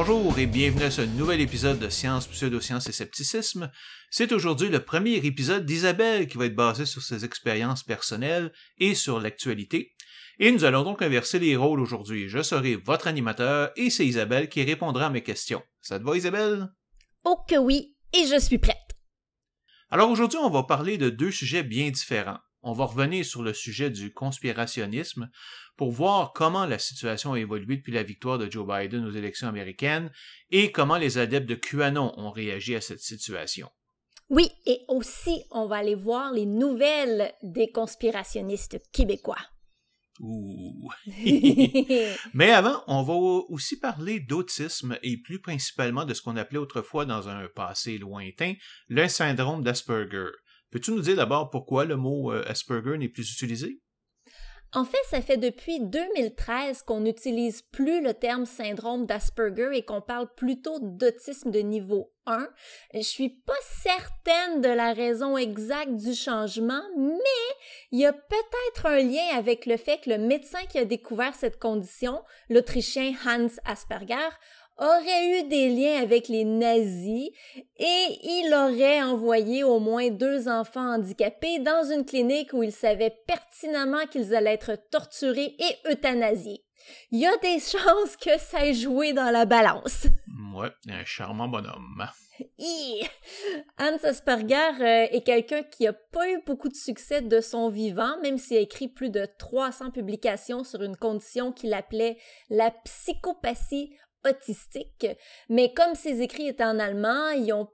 Bonjour et bienvenue à ce nouvel épisode de Science, Pseudosciences et Scepticisme. C'est aujourd'hui le premier épisode d'Isabelle qui va être basé sur ses expériences personnelles et sur l'actualité. Et nous allons donc inverser les rôles aujourd'hui. Je serai votre animateur et c'est Isabelle qui répondra à mes questions. Ça te va Isabelle? Oh que oui, et je suis prête. Alors aujourd'hui, on va parler de deux sujets bien différents. On va revenir sur le sujet du conspirationnisme pour voir comment la situation a évolué depuis la victoire de Joe Biden aux élections américaines et comment les adeptes de QAnon ont réagi à cette situation. Oui, et aussi, on va aller voir les nouvelles des conspirationnistes québécois. Ouh. Mais avant, on va aussi parler d'autisme et plus principalement de ce qu'on appelait autrefois dans un passé lointain le syndrome d'Asperger. Peux-tu nous dire d'abord pourquoi le mot euh, Asperger n'est plus utilisé? En fait, ça fait depuis 2013 qu'on n'utilise plus le terme syndrome d'Asperger et qu'on parle plutôt d'autisme de niveau 1. Je suis pas certaine de la raison exacte du changement, mais il y a peut-être un lien avec le fait que le médecin qui a découvert cette condition, l'Autrichien Hans Asperger, aurait eu des liens avec les nazis et il aurait envoyé au moins deux enfants handicapés dans une clinique où il savait pertinemment qu'ils allaient être torturés et euthanasiés. Il y a des chances que ça ait joué dans la balance. Ouais, un charmant bonhomme. Hans Asperger euh, est quelqu'un qui n'a pas eu beaucoup de succès de son vivant, même s'il a écrit plus de 300 publications sur une condition qu'il appelait la psychopathie autistique. Mais comme ses écrits étaient en allemand, ils ont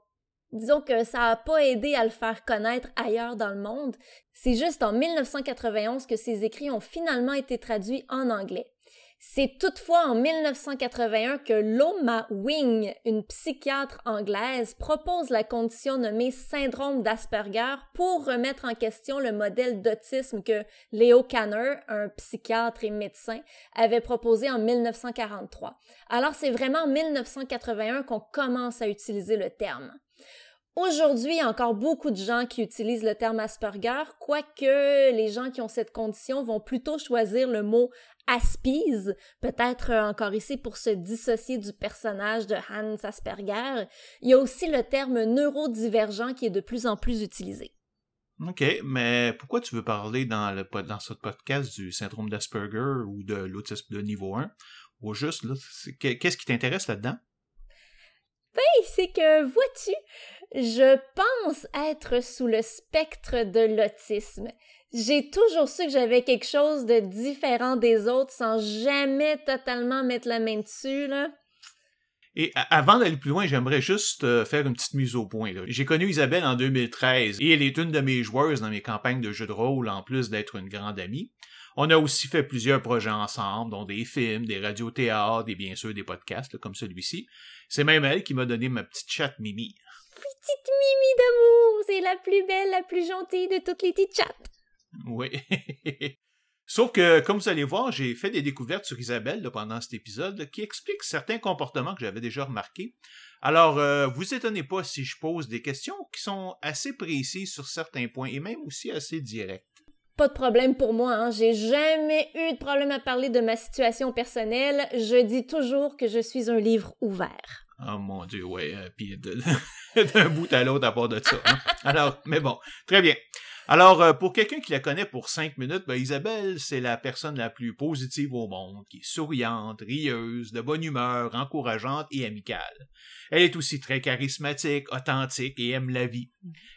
disons que ça n'a pas aidé à le faire connaître ailleurs dans le monde. C'est juste en 1991 que ses écrits ont finalement été traduits en anglais. C'est toutefois en 1981 que Loma Wing, une psychiatre anglaise, propose la condition nommée syndrome d'Asperger pour remettre en question le modèle d'autisme que Leo Kanner, un psychiatre et médecin, avait proposé en 1943. Alors c'est vraiment en 1981 qu'on commence à utiliser le terme. Aujourd'hui, il y a encore beaucoup de gens qui utilisent le terme Asperger, quoique les gens qui ont cette condition vont plutôt choisir le mot Aspies, peut-être encore ici pour se dissocier du personnage de Hans Asperger. Il y a aussi le terme neurodivergent qui est de plus en plus utilisé. OK, mais pourquoi tu veux parler dans, le, dans ce podcast du syndrome d'Asperger ou de l'autisme de niveau 1? Ou juste, qu'est-ce qui t'intéresse là-dedans? Ben, c'est que, vois-tu, je pense être sous le spectre de l'autisme. J'ai toujours su que j'avais quelque chose de différent des autres sans jamais totalement mettre la main dessus, là. Et avant d'aller plus loin, j'aimerais juste euh, faire une petite mise au point. J'ai connu Isabelle en 2013 et elle est une de mes joueuses dans mes campagnes de jeux de rôle en plus d'être une grande amie. On a aussi fait plusieurs projets ensemble, dont des films, des radiothéâtres et bien sûr des podcasts comme celui-ci. C'est même elle qui m'a donné ma petite chatte Mimi. Petite Mimi d'amour, c'est la plus belle, la plus gentille de toutes les petites chattes. Oui. Sauf que, comme vous allez voir, j'ai fait des découvertes sur Isabelle pendant cet épisode qui expliquent certains comportements que j'avais déjà remarqués. Alors, euh, vous étonnez pas si je pose des questions qui sont assez précises sur certains points et même aussi assez directes. Pas de problème pour moi, hein. j'ai jamais eu de problème à parler de ma situation personnelle. Je dis toujours que je suis un livre ouvert. Oh mon dieu, ouais, euh, puis d'un bout à l'autre à part de ça. Hein. Alors, mais bon, très bien. Alors, euh, pour quelqu'un qui la connaît pour cinq minutes, ben, Isabelle, c'est la personne la plus positive au monde, qui est souriante, rieuse, de bonne humeur, encourageante et amicale. Elle est aussi très charismatique, authentique et aime la vie.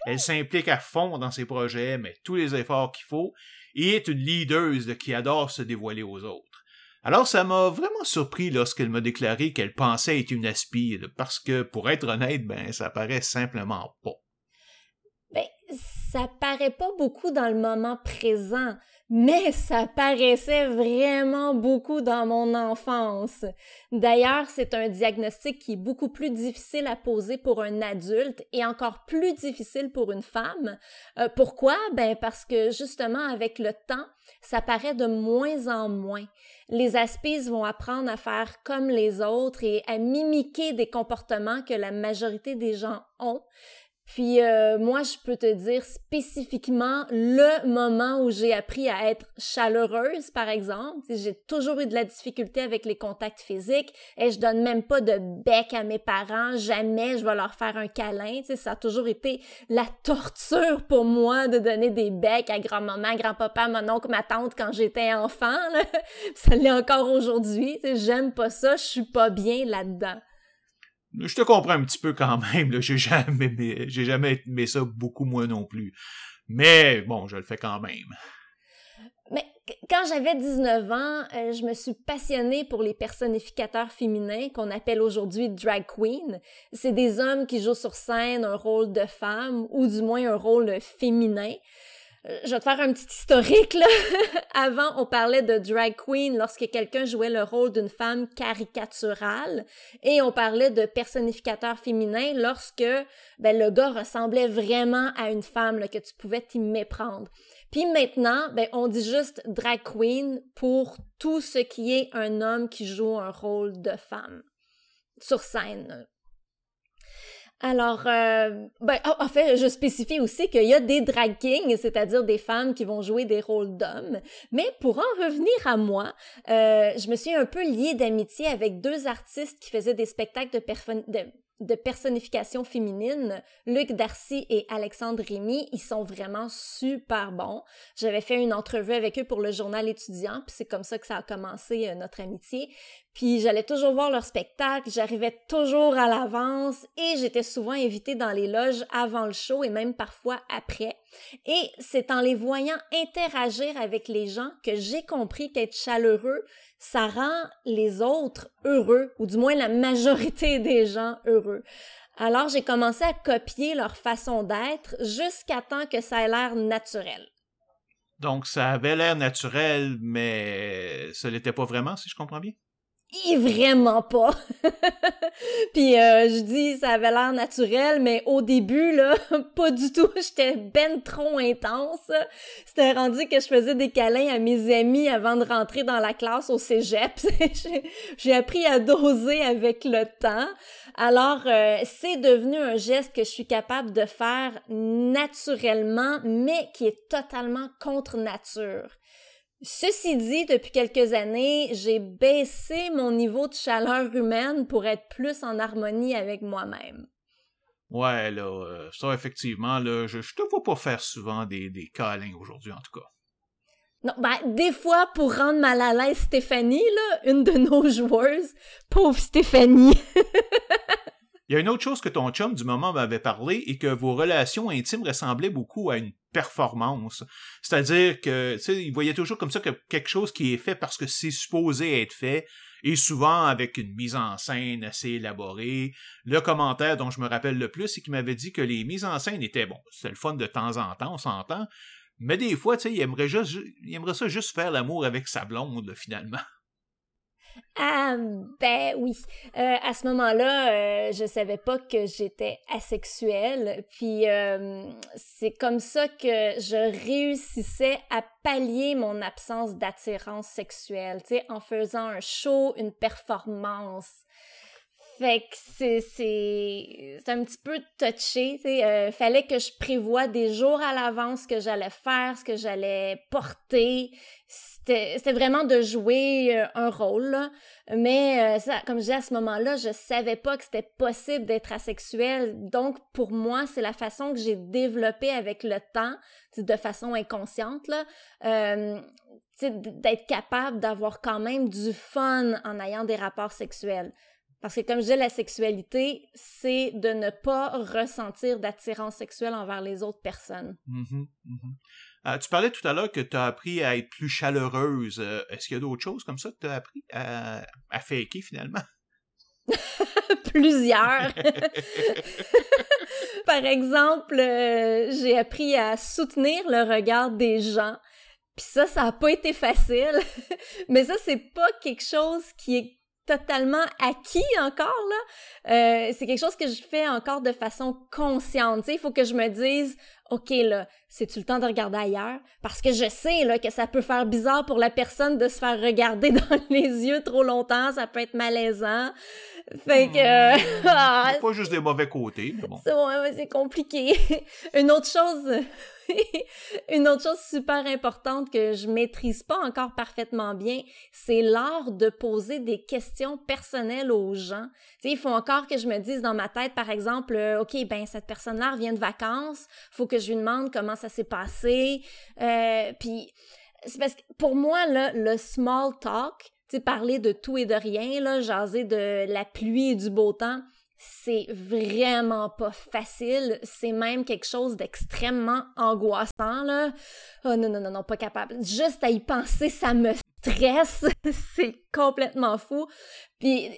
Elle s'implique à fond dans ses projets, met tous les efforts qu'il faut, et est une leaduse qui adore se dévoiler aux autres. Alors ça m'a vraiment surpris lorsqu'elle m'a déclaré qu'elle pensait être une aspire, parce que, pour être honnête, ben, ça paraît simplement pas. Ça paraît pas beaucoup dans le moment présent, mais ça paraissait vraiment beaucoup dans mon enfance. D'ailleurs, c'est un diagnostic qui est beaucoup plus difficile à poser pour un adulte et encore plus difficile pour une femme. Euh, pourquoi? Ben parce que justement, avec le temps, ça paraît de moins en moins. Les aspices vont apprendre à faire comme les autres et à mimiquer des comportements que la majorité des gens ont. Puis euh, moi, je peux te dire spécifiquement le moment où j'ai appris à être chaleureuse, par exemple. J'ai toujours eu de la difficulté avec les contacts physiques et je donne même pas de bec à mes parents. Jamais je vais leur faire un câlin. ça a toujours été la torture pour moi de donner des becs à grand-maman, grand-papa, mon oncle, ma tante quand j'étais enfant. Ça l'est encore aujourd'hui. J'aime pas ça. Je suis pas bien là-dedans. Je te comprends un petit peu quand même. Jamais, j'ai jamais aimé ça beaucoup moins non plus. Mais bon, je le fais quand même. Mais quand j'avais 19 ans, euh, je me suis passionnée pour les personnificateurs féminins qu'on appelle aujourd'hui drag queen. C'est des hommes qui jouent sur scène un rôle de femme ou du moins un rôle féminin je vais te faire un petit historique, là. Avant, on parlait de drag queen lorsque quelqu'un jouait le rôle d'une femme caricaturale et on parlait de personnificateur féminin lorsque ben, le gars ressemblait vraiment à une femme, que tu pouvais t'y méprendre. Puis maintenant, ben, on dit juste drag queen pour tout ce qui est un homme qui joue un rôle de femme sur scène. Alors, euh, ben, en fait, je spécifie aussi qu'il y a des drag kings, c'est-à-dire des femmes qui vont jouer des rôles d'hommes. Mais pour en revenir à moi, euh, je me suis un peu liée d'amitié avec deux artistes qui faisaient des spectacles de, de de personnification féminine, Luc Darcy et Alexandre Rémy, ils sont vraiment super bons. J'avais fait une entrevue avec eux pour le journal étudiant, puis c'est comme ça que ça a commencé euh, notre amitié. Puis j'allais toujours voir leur spectacle, j'arrivais toujours à l'avance et j'étais souvent invitée dans les loges avant le show et même parfois après. Et c'est en les voyant interagir avec les gens que j'ai compris qu'être chaleureux, ça rend les autres heureux, ou du moins la majorité des gens heureux. Alors j'ai commencé à copier leur façon d'être jusqu'à temps que ça ait l'air naturel. Donc ça avait l'air naturel, mais ce n'était pas vraiment, si je comprends bien? Vraiment pas. puis euh, je dis ça avait l'air naturel, mais au début là, pas du tout. J'étais ben trop intense. C'était rendu que je faisais des câlins à mes amis avant de rentrer dans la classe au cégep. J'ai appris à doser avec le temps. Alors euh, c'est devenu un geste que je suis capable de faire naturellement, mais qui est totalement contre nature. Ceci dit, depuis quelques années, j'ai baissé mon niveau de chaleur humaine pour être plus en harmonie avec moi-même. Ouais, là, euh, ça, effectivement, là, je, je te vois pas faire souvent des, des câlins aujourd'hui, en tout cas. Non, ben, des fois, pour rendre mal à l'aise Stéphanie, là, une de nos joueuses, pauvre Stéphanie. Il y a une autre chose que ton chum du moment m'avait parlé et que vos relations intimes ressemblaient beaucoup à une performance. C'est-à-dire que, tu sais, il voyait toujours comme ça que quelque chose qui est fait parce que c'est supposé être fait et souvent avec une mise en scène assez élaborée. Le commentaire dont je me rappelle le plus, c'est qu'il m'avait dit que les mises en scène étaient, bon, c'est le fun de temps en temps, on s'entend, mais des fois, tu sais, il aimerait, juste, il aimerait ça juste faire l'amour avec sa blonde, finalement. Ah, ben oui. Euh, à ce moment-là, euh, je savais pas que j'étais asexuelle. Puis euh, c'est comme ça que je réussissais à pallier mon absence d'attirance sexuelle, tu sais, en faisant un show, une performance. Fait que c'est, c'est, c'est un petit peu touché. Il euh, fallait que je prévoie des jours à l'avance ce que j'allais faire, ce que j'allais porter. C'était, c'était vraiment de jouer euh, un rôle. Mais euh, ça, comme je dis à ce moment-là, je savais pas que c'était possible d'être asexuel. Donc pour moi, c'est la façon que j'ai développé avec le temps, de façon inconsciente là. Euh, d'être capable d'avoir quand même du fun en ayant des rapports sexuels. Parce que comme je disais, la sexualité, c'est de ne pas ressentir d'attirance sexuelle envers les autres personnes. Mm-hmm, mm-hmm. Euh, tu parlais tout à l'heure que tu as appris à être plus chaleureuse. Euh, est-ce qu'il y a d'autres choses comme ça que tu as appris à, à faker finalement? Plusieurs. Par exemple, euh, j'ai appris à soutenir le regard des gens. Puis ça, ça n'a pas été facile. Mais ça, c'est pas quelque chose qui est totalement acquis encore là. Euh, c'est quelque chose que je fais encore de façon consciente. Il faut que je me dise, ok là, c'est-tu le temps de regarder ailleurs? Parce que je sais là que ça peut faire bizarre pour la personne de se faire regarder dans les yeux trop longtemps, ça peut être malaisant. Fait que... ah, pas juste des mauvais côtés, mais bon. c'est ouais, c'est compliqué. Une autre chose... Une autre chose super importante que je maîtrise pas encore parfaitement bien, c'est l'art de poser des questions personnelles aux gens. Tu sais, il faut encore que je me dise dans ma tête, par exemple, euh, OK, ben cette personne-là vient de vacances, faut que je lui demande comment ça s'est passé. Euh, puis c'est parce que pour moi, là, le small talk, sais, parler de tout et de rien, là, jaser de la pluie et du beau temps, c'est vraiment pas facile. C'est même quelque chose d'extrêmement angoissant, là. Oh non, non, non, non, pas capable. Juste à y penser, ça me stresse. c'est complètement fou. Puis,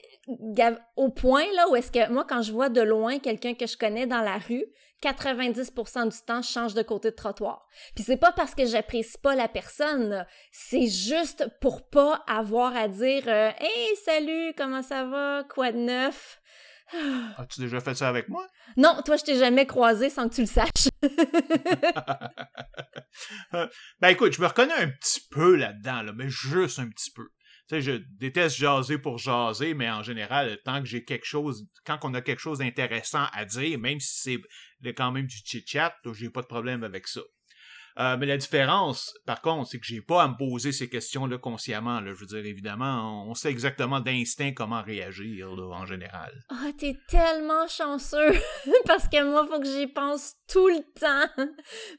au point, là, où est-ce que moi, quand je vois de loin quelqu'un que je connais dans la rue, 90% du temps, je change de côté de trottoir. Puis c'est pas parce que j'apprécie pas la personne, c'est juste pour pas avoir à dire euh, Hey, salut, comment ça va? Quoi de neuf? As-tu déjà fait ça avec moi? Non, toi, je t'ai jamais croisé sans que tu le saches. ben écoute, je me reconnais un petit peu là-dedans, là, mais juste un petit peu. Tu sais, je déteste jaser pour jaser, mais en général, tant que j'ai quelque chose, quand on a quelque chose d'intéressant à dire, même si c'est quand même du chit-chat, j'ai pas de problème avec ça. Euh, mais la différence, par contre, c'est que j'ai pas à me poser ces questions-là consciemment. Là. Je veux dire, évidemment, on sait exactement d'instinct comment réagir là, en général. Ah, oh, t'es tellement chanceux parce que moi, faut que j'y pense tout le temps.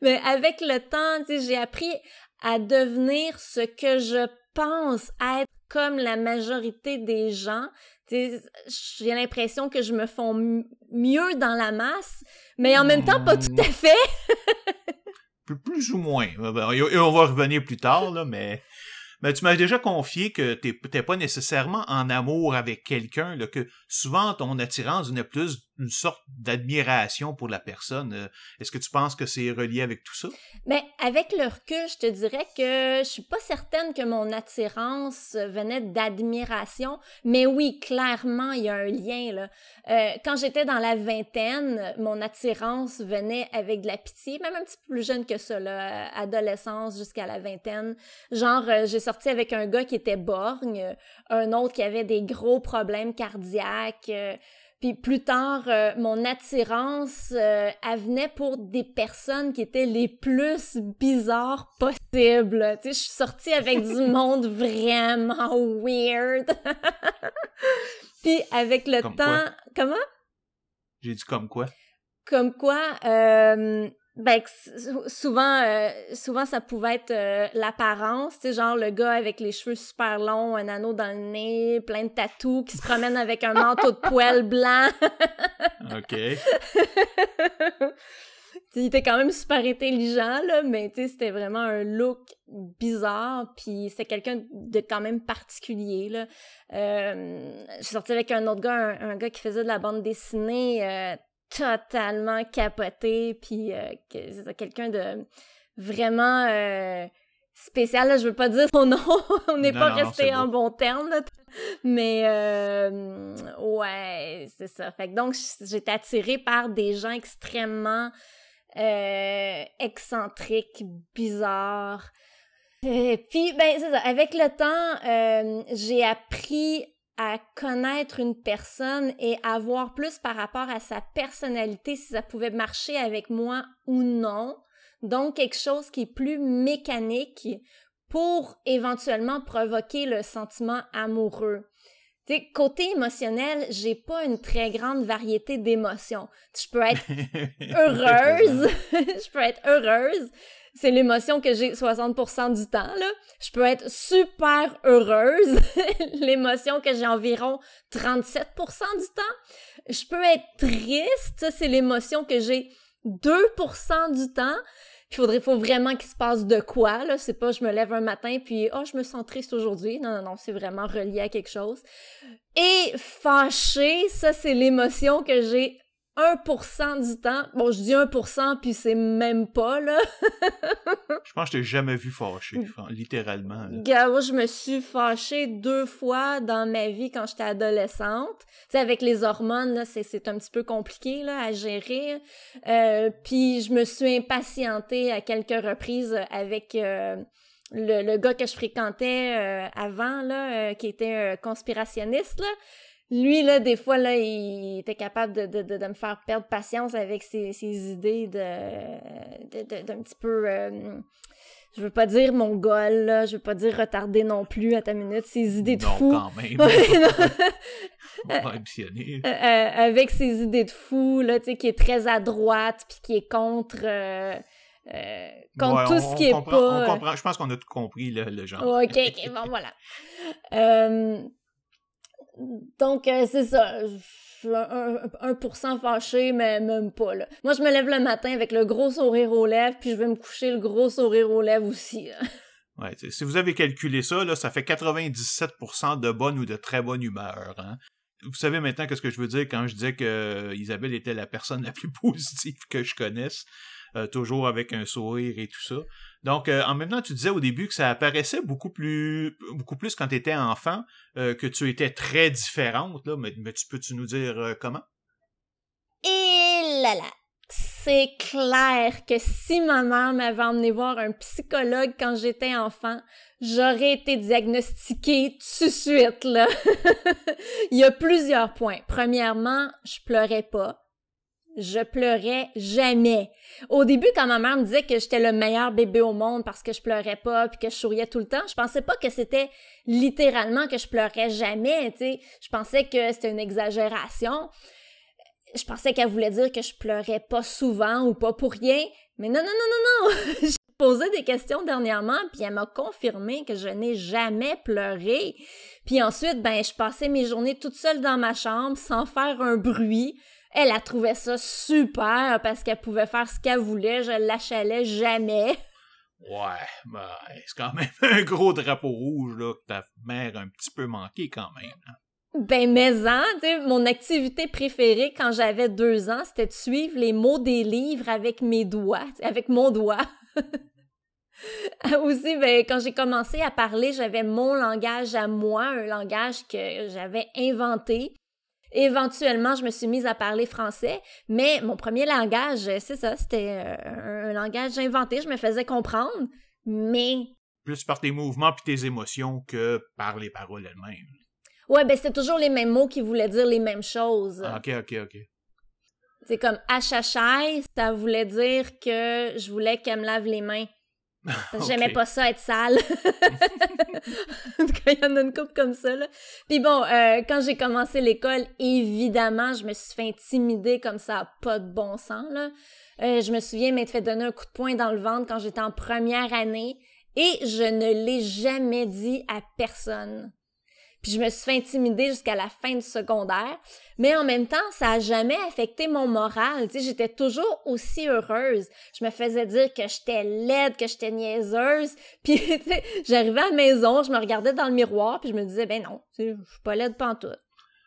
Mais avec le temps, j'ai appris à devenir ce que je pense être comme la majorité des gens. J'ai l'impression que je me font mieux dans la masse, mais en même temps, pas tout à fait. plus ou moins. Et on va revenir plus tard, là, mais tu m'as déjà confié que tu n'es pas nécessairement en amour avec quelqu'un, que souvent ton attirance venait plus d'une sorte d'admiration pour la personne. Euh, est-ce que tu penses que c'est relié avec tout ça? Ben, avec le recul, je te dirais que je suis pas certaine que mon attirance venait d'admiration, mais oui, clairement, il y a un lien. Là. Euh, quand j'étais dans la vingtaine, mon attirance venait avec de la pitié, même un petit peu plus jeune que ça, adolescence jusqu'à la vingtaine. Genre, euh, j'ai sorti avec un gars qui était borgne, un autre qui avait des gros problèmes cardiaques. Puis plus tard, euh, mon attirance, euh, elle venait pour des personnes qui étaient les plus bizarres possibles. Tu sais, je suis sortie avec du monde vraiment weird. Puis avec le temps... Comment? J'ai dit comme quoi? Comme quoi, euh, ben, souvent, euh, souvent, ça pouvait être euh, l'apparence, tu sais, genre le gars avec les cheveux super longs, un anneau dans le nez, plein de tatous, qui se promène avec un manteau de poêle blanc. OK. il était quand même super intelligent, là, mais tu sais, c'était vraiment un look bizarre, puis c'est quelqu'un de quand même particulier, là. Euh, je suis sortie avec un autre gars, un, un, gars qui faisait de la bande dessinée totalement capoté, puis euh, c'est quelqu'un de vraiment euh, spécial. Là, je veux pas dire son nom, on n'est pas resté en bon terme, mais euh, ouais, c'est ça. Fait que donc, j'étais attirée par des gens extrêmement excentriques, bizarres. Et puis, ben, c'est ça. Avec le temps, j'ai appris à connaître une personne et à voir plus par rapport à sa personnalité si ça pouvait marcher avec moi ou non. Donc quelque chose qui est plus mécanique pour éventuellement provoquer le sentiment amoureux. T'sais, côté émotionnel, j'ai pas une très grande variété d'émotions. Je peux être heureuse, je peux être heureuse, c'est l'émotion que j'ai 60% du temps. Je peux être super heureuse, l'émotion que j'ai environ 37% du temps. Je peux être triste, ça, c'est l'émotion que j'ai 2% du temps. Il faudrait, faut vraiment qu'il se passe de quoi, là. C'est pas je me lève un matin puis, oh, je me sens triste aujourd'hui. Non, non, non, c'est vraiment relié à quelque chose. Et fâché, ça, c'est l'émotion que j'ai 1% du temps. Bon, je dis 1%, puis c'est même pas, là. je pense que je t'ai jamais vu fâché, littéralement. Gars, je me suis fâchée deux fois dans ma vie quand j'étais adolescente. Tu sais, avec les hormones, là, c'est un petit peu compliqué, là, à gérer. Euh, puis je me suis impatientée à quelques reprises avec... Euh, le, le, gars que je fréquentais euh, avant, là, qui était conspirationniste, là, lui, là, des fois, là, il était capable de, de, de, me faire perdre patience avec ses, ses idées de, d'un petit peu... Euh, je veux pas dire mon goal, là, je veux pas dire retardé non plus à ta minute, ses idées de non, fou. quand même. euh, euh, avec ses idées de fou, là, tu sais, qui est très à droite, puis qui est contre... Euh, euh, contre tout ce qui est comprend, pas... On comprend, je pense qu'on a tout compris, le, le genre. ok, ok, bon, voilà. Euh, donc, euh, c'est ça. Un, un, 1% fâché, mais même pas, là. Moi, je me lève le matin avec le gros sourire aux lèvres, puis je vais me coucher le gros sourire aux lèvres aussi. ouais, si vous avez calculé ça, là, ça fait 97% de bonne ou de très bonne humeur. Hein? Vous savez maintenant qu'est-ce que je veux dire quand je disais que Isabelle était la personne la plus positive que je connaisse. Euh, toujours avec un sourire et tout ça. Donc, euh, en même temps, tu disais au début que ça apparaissait beaucoup plus, beaucoup plus quand tu étais enfant, euh, que tu étais très différente, là, mais, tu peux-tu nous dire comment? Et là là! C'est clair que si ma mère m'avait emmené voir un psychologue quand j'étais enfant, j'aurais été diagnostiquée tout de suite, là. Il y a plusieurs points. Premièrement, je pleurais pas je pleurais jamais. Au début, quand ma mère me disait que j'étais le meilleur bébé au monde parce que je pleurais pas puis que je souriais tout le temps, je pensais pas que c'était littéralement que je pleurais jamais. Je pensais que c'était une exagération. Je pensais qu'elle voulait dire que je pleurais pas souvent ou pas pour rien. Mais non, non, non, non, non! J'ai posé des questions dernièrement, puis elle m'a confirmé que je n'ai jamais pleuré. Puis ensuite, ben, je passais mes journées toute seule dans ma chambre, sans faire un bruit, elle a trouvé ça super parce qu'elle pouvait faire ce qu'elle voulait, je l'achalais jamais. Ouais, ben, c'est quand même un gros drapeau rouge là, que ta mère a un petit peu manqué quand même. Hein. Ben, mais hein, mon activité préférée quand j'avais deux ans, c'était de suivre les mots des livres avec mes doigts, avec mon doigt. Aussi, ben, quand j'ai commencé à parler, j'avais mon langage à moi, un langage que j'avais inventé. Éventuellement, je me suis mise à parler français, mais mon premier langage, c'est ça, c'était euh, un, langage inventé, je me faisais comprendre, mais... Plus par tes mouvements puis tes émotions que par les paroles elles-mêmes. Ouais, ben c'était toujours les mêmes mots qui voulaient dire les mêmes choses. Ah, ok, ok, ok. C'est comme achachai, ça voulait dire que je voulais qu'elle me lave les mains. J'aimais pas ça être sale. cas, il y en a une couple comme ça, là. Puis bon, euh, quand j'ai commencé l'école, évidemment, je me suis fait intimider comme ça, pas de bon sens, là. Euh, je me souviens m'être fait donner un coup de poing dans le ventre quand j'étais en première année et je ne l'ai jamais dit à personne. Puis je me suis fait intimider jusqu'à la fin du secondaire. Mais en même temps, ça a jamais affecté mon moral. Tu sais, j'étais toujours aussi heureuse. Je me faisais dire que j'étais laide, que j'étais niaiseuse. Puis, tu sais, j'arrivais à la maison, je me regardais dans le miroir, puis je me disais, ben non, tu sais, je suis pas laide pantoute.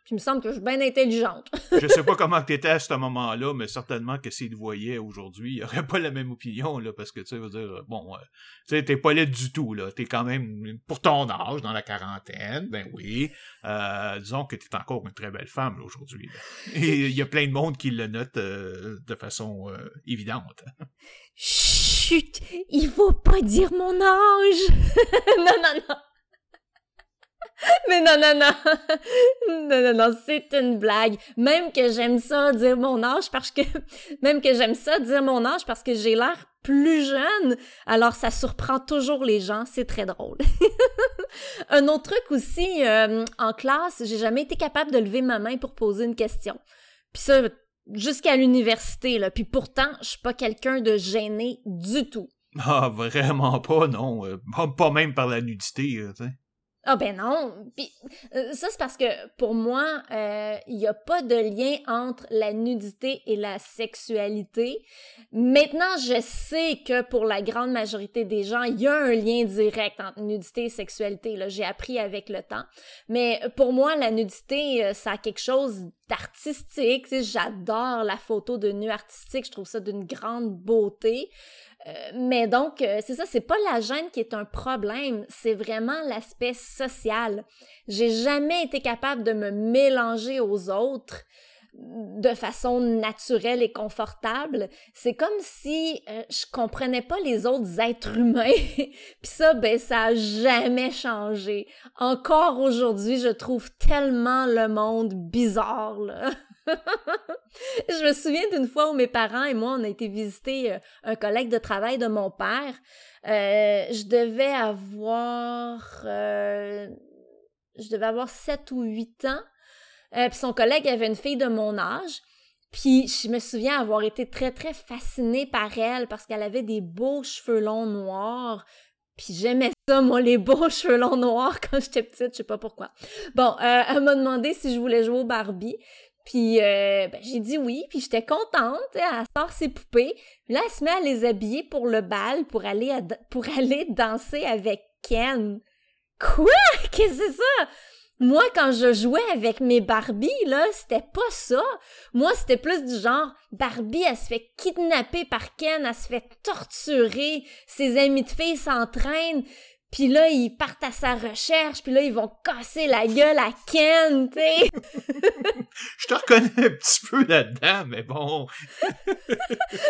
Puis il me semble que je suis bien intelligente. je sais pas comment t'étais à ce moment-là, mais certainement que s'il te voyait aujourd'hui, il aurait pas la même opinion, là, parce que, tu sais, veux dire, bon, euh, tu sais, t'es pas laide du tout, là. T'es quand même, pour ton âge, dans la quarantaine, ben oui. Euh, disons que t'es encore une très belle femme, aujourd'hui. Et il y a plein de monde qui le note euh, de façon euh, évidente. Chut! Il faut pas dire mon âge! non, non, non! Mais non, non, non. Non, non, non, c'est une blague. Même que j'aime ça dire mon âge parce que, même que j'aime ça dire mon âge parce que j'ai l'air plus jeune. Alors ça surprend toujours les gens. C'est très drôle. Un autre truc aussi, euh, en classe, j'ai jamais été capable de lever ma main pour poser une question. Puis ça, jusqu'à l'université, là. Puis pourtant, je suis pas quelqu'un de gêné du tout. Ah, vraiment pas, non. Euh, pas même par la nudité, tu sais. Ah ben non. Puis euh, ça c'est parce que pour moi, il euh, n'y a pas de lien entre la nudité et la sexualité. Maintenant, je sais que pour la grande majorité des gens, il y a un lien direct entre nudité et sexualité. Là, j'ai appris avec le temps. Mais pour moi, la nudité, euh, ça a quelque chose d'artistique. J'adore la photo de nu artistique. Je trouve ça d'une grande beauté. Euh, mais donc, euh, c'est ça, c'est pas la gêne qui est un problème, c'est vraiment l'aspect social. J'ai jamais été capable de me mélanger aux autres de façon naturelle et confortable. C'est comme si euh, je comprenais pas les autres êtres humains. Puis ça, ben, ça a jamais changé. Encore aujourd'hui, je trouve tellement le monde bizarre, là. Je me souviens d'une fois où mes parents et moi, on a été visiter euh, un collègue de travail de mon père. Euh, je devais avoir... Euh, je devais avoir 7 ou 8 ans. Puis son collègue avait une fille de mon âge. Puis je me souviens avoir été très, très fascinée par elle parce qu'elle avait des beaux cheveux longs noirs. Puis j'aimais ça, moi, les beaux cheveux longs noirs quand j'étais petite, je sais pas pourquoi. Bon, elle m'a demandé si je voulais jouer au Barbie. Puis euh, ben, j'ai dit oui, puis j'étais contente, elle sort ses poupées. Puis là, elle se met à les habiller pour le bal, pour aller, pour aller danser avec Ken. Quoi? Qu'est-ce que c'est ça? Moi, quand je jouais avec mes Barbie, là, c'était pas ça. Moi, c'était plus du genre, Barbie, elle se fait kidnapper par Ken, elle se fait torturer, ses amis de filles s'entraînent, puis là, ils partent à sa recherche, puis là, ils vont casser la gueule à Ken, tu sais. je te reconnais un petit peu là-dedans, mais bon.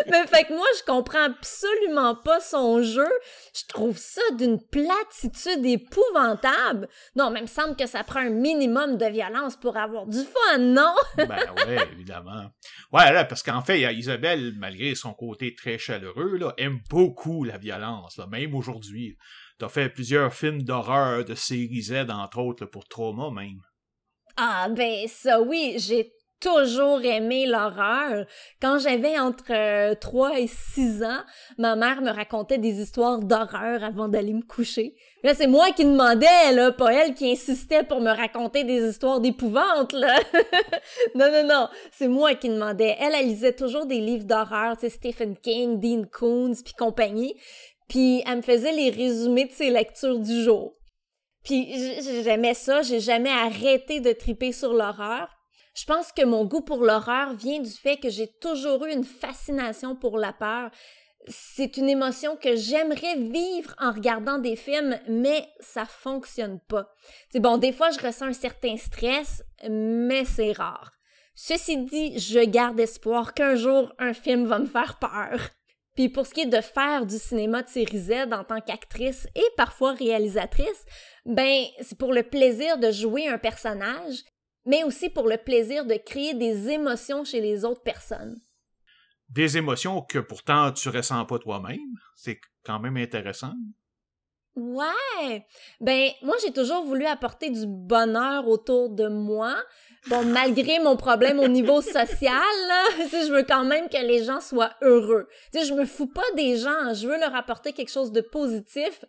mais fait que moi, je comprends absolument pas son jeu. Je trouve ça d'une platitude épouvantable. Non, mais il me semble que ça prend un minimum de violence pour avoir du fun, non? ben ouais, évidemment. Ouais, là, parce qu'en fait, Isabelle, malgré son côté très chaleureux, là, aime beaucoup la violence, là, même aujourd'hui. T'as fait plusieurs films d'horreur de série Z, entre autres, pour Trauma même. Ah, ben ça oui, j'ai toujours aimé l'horreur. Quand j'avais entre 3 euh, et 6 ans, ma mère me racontait des histoires d'horreur avant d'aller me coucher. Là, c'est moi qui demandais, là, pas elle qui insistait pour me raconter des histoires d'épouvante, là. non, non, non, c'est moi qui demandais. Elle, elle lisait toujours des livres d'horreur, tu sais, Stephen King, Dean Koontz, puis compagnie. Puis elle me faisait les résumés de ses lectures du jour. Puis j'aimais ça, j'ai jamais arrêté de triper sur l'horreur. Je pense que mon goût pour l'horreur vient du fait que j'ai toujours eu une fascination pour la peur. C'est une émotion que j'aimerais vivre en regardant des films, mais ça fonctionne pas. C'est bon, des fois je ressens un certain stress, mais c'est rare. Ceci dit, je garde espoir qu'un jour un film va me faire peur. Puis pour ce qui est de faire du cinéma de série Z en tant qu'actrice et parfois réalisatrice, ben c'est pour le plaisir de jouer un personnage, mais aussi pour le plaisir de créer des émotions chez les autres personnes. Des émotions que pourtant tu ressens pas toi-même, c'est quand même intéressant. Ouais. Ben moi j'ai toujours voulu apporter du bonheur autour de moi, Bon, malgré mon problème au niveau social, là, je veux quand même que les gens soient heureux. Tu sais, je me fous pas des gens, je veux leur apporter quelque chose de positif,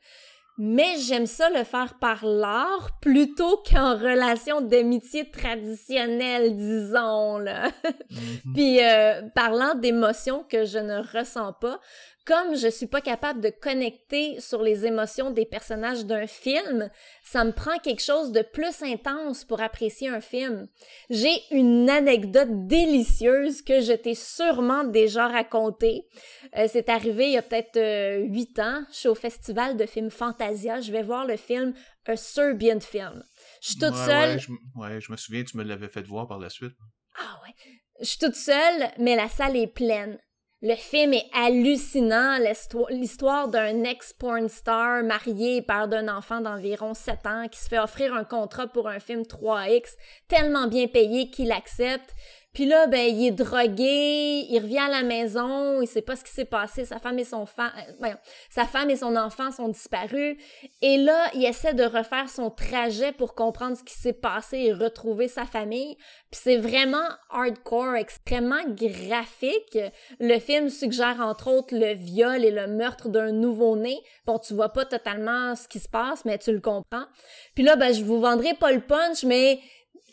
mais j'aime ça le faire par l'art plutôt qu'en relation d'amitié traditionnelle, disons là. Mm-hmm. Puis euh, parlant d'émotions que je ne ressens pas, comme je suis pas capable de connecter sur les émotions des personnages d'un film, ça me prend quelque chose de plus intense pour apprécier un film. J'ai une anecdote délicieuse que je t'ai sûrement déjà racontée. Euh, c'est arrivé il y a peut-être euh, huit ans. Je suis au festival de films Fantasia. Je vais voir le film A Serbian Film. Je suis toute seule. Ouais je, ouais, je me souviens, tu me l'avais fait voir par la suite. Ah ouais. Je suis toute seule, mais la salle est pleine. Le film est hallucinant, l'histoire d'un ex-porn star marié et père d'un enfant d'environ 7 ans qui se fait offrir un contrat pour un film 3X tellement bien payé qu'il accepte. Puis là, ben, il est drogué, il revient à la maison, il sait pas ce qui s'est passé, sa femme et son. Euh, sa femme et son enfant sont disparus. Et là, il essaie de refaire son trajet pour comprendre ce qui s'est passé et retrouver sa famille. Puis c'est vraiment hardcore, extrêmement graphique. Le film suggère entre autres le viol et le meurtre d'un nouveau-né. Bon, tu vois pas totalement ce qui se passe, mais tu le comprends. Puis là, ben, je vous vendrai pas le punch, mais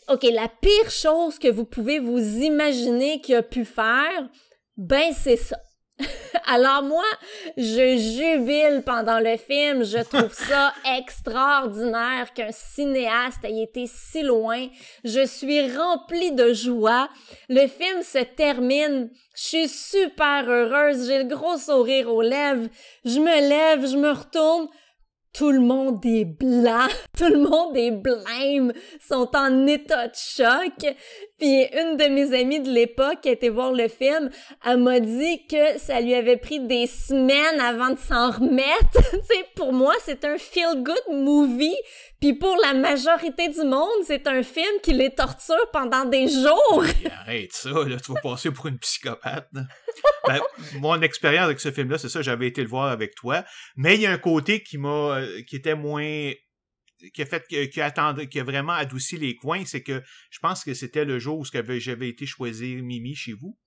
OK, la pire chose que vous pouvez vous imaginer qu'il a pu faire, ben c'est ça. Alors moi, je jubile pendant le film, je trouve ça extraordinaire qu'un cinéaste ait été si loin. Je suis remplie de joie. Le film se termine, je suis super heureuse, j'ai le gros sourire aux lèvres. Je me lève, je me retourne tout le monde est blanc, tout le monde est blême, sont en état de choc. Puis une de mes amies de l'époque qui était voir le film, elle m'a dit que ça lui avait pris des semaines avant de s'en remettre. tu sais, pour moi, c'est un feel-good movie. Puis pour la majorité du monde, c'est un film qui les torture pendant des jours. arrête ça, là, tu vas passer pour une psychopathe. Ben, mon expérience avec ce film-là, c'est ça, j'avais été le voir avec toi. Mais il y a un côté qui m'a, euh, qui était moins qui a fait qui a, attendu, qui a vraiment adouci les coins, c'est que je pense que c'était le jour où j'avais été choisir Mimi chez vous.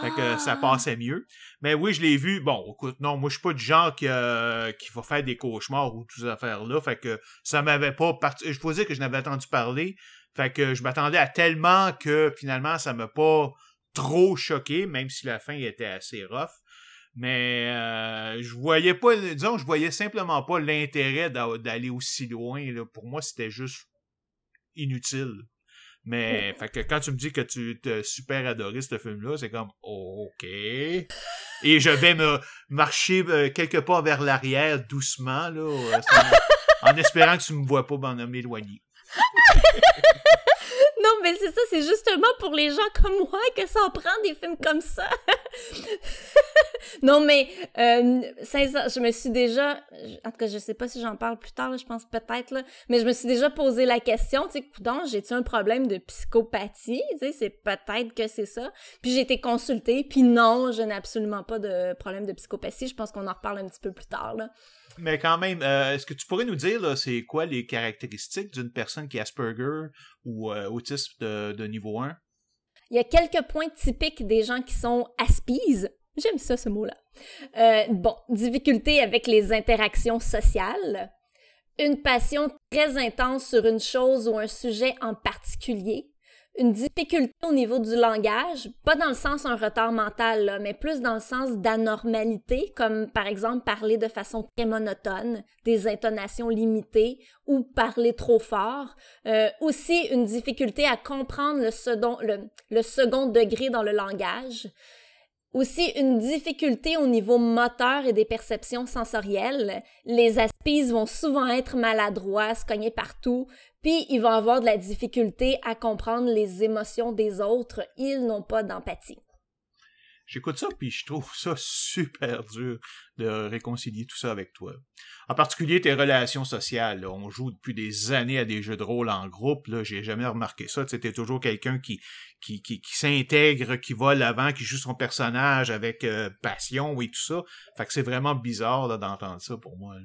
Fait que ça ah! passait mieux. Mais oui, je l'ai vu. Bon, écoute, non, moi, je suis pas du genre qui, euh, qui va faire des cauchemars ou toutes ces affaires-là. Fait que ça m'avait pas. Je dire que je n'avais entendu parler. Fait que je m'attendais à tellement que finalement, ça m'a pas trop choqué, même si la fin était assez rough. Mais euh, je voyais pas, disons, je voyais simplement pas l'intérêt d'aller aussi loin. Là. Pour moi, c'était juste inutile. Mais fait que quand tu me dis que tu t'as super adoré ce film-là, c'est comme OK. Et je vais me marcher euh, quelque part vers l'arrière doucement, là, euh, en espérant que tu me vois pas m'éloigner. non, mais c'est ça, c'est justement pour les gens comme moi que ça en prend des films comme ça. non, mais euh, je me suis déjà, en tout cas, je sais pas si j'en parle plus tard, je pense peut-être là, mais je me suis déjà posé la question, tu sais, j'ai-tu un problème de psychopathie, tu sais, c'est peut-être que c'est ça. Puis j'ai été consultée, puis non, je n'ai absolument pas de problème de psychopathie. Je pense qu'on en reparle un petit peu plus tard là. Mais quand même, euh, est-ce que tu pourrais nous dire, c'est quoi les caractéristiques d'une personne qui est Asperger ou euh, autiste de, de, niveau 1? Il y a quelques points typiques des gens qui sont Aspies. J'aime ça, ce mot-là. Euh, bon, difficulté avec les interactions sociales. Une passion très intense sur une chose ou un sujet en particulier une difficulté au niveau du langage, pas dans le sens un retard mental, mais plus dans le sens d'anormalité, comme par exemple parler de façon très monotone, des intonations limitées ou parler trop fort. Euh, aussi une difficulté à comprendre le second, le second degré dans le langage. Aussi, une difficulté au niveau moteur et des perceptions sensorielles. Les aspices vont souvent être maladroits, se cogner partout, puis ils vont avoir de la difficulté à comprendre les émotions des autres. Ils n'ont pas d'empathie. J'écoute ça, puis je trouve ça super dur de réconcilier tout ça avec toi. En particulier tes relations sociales. On joue depuis des années à des jeux de rôle en groupe. Là, j'ai jamais remarqué ça. Es toujours quelqu'un qui qui, qui, s'intègre, qui va l'avant, qui joue son personnage avec euh, passion et tout ça. Fait que c'est vraiment bizarre d'entendre ça pour moi.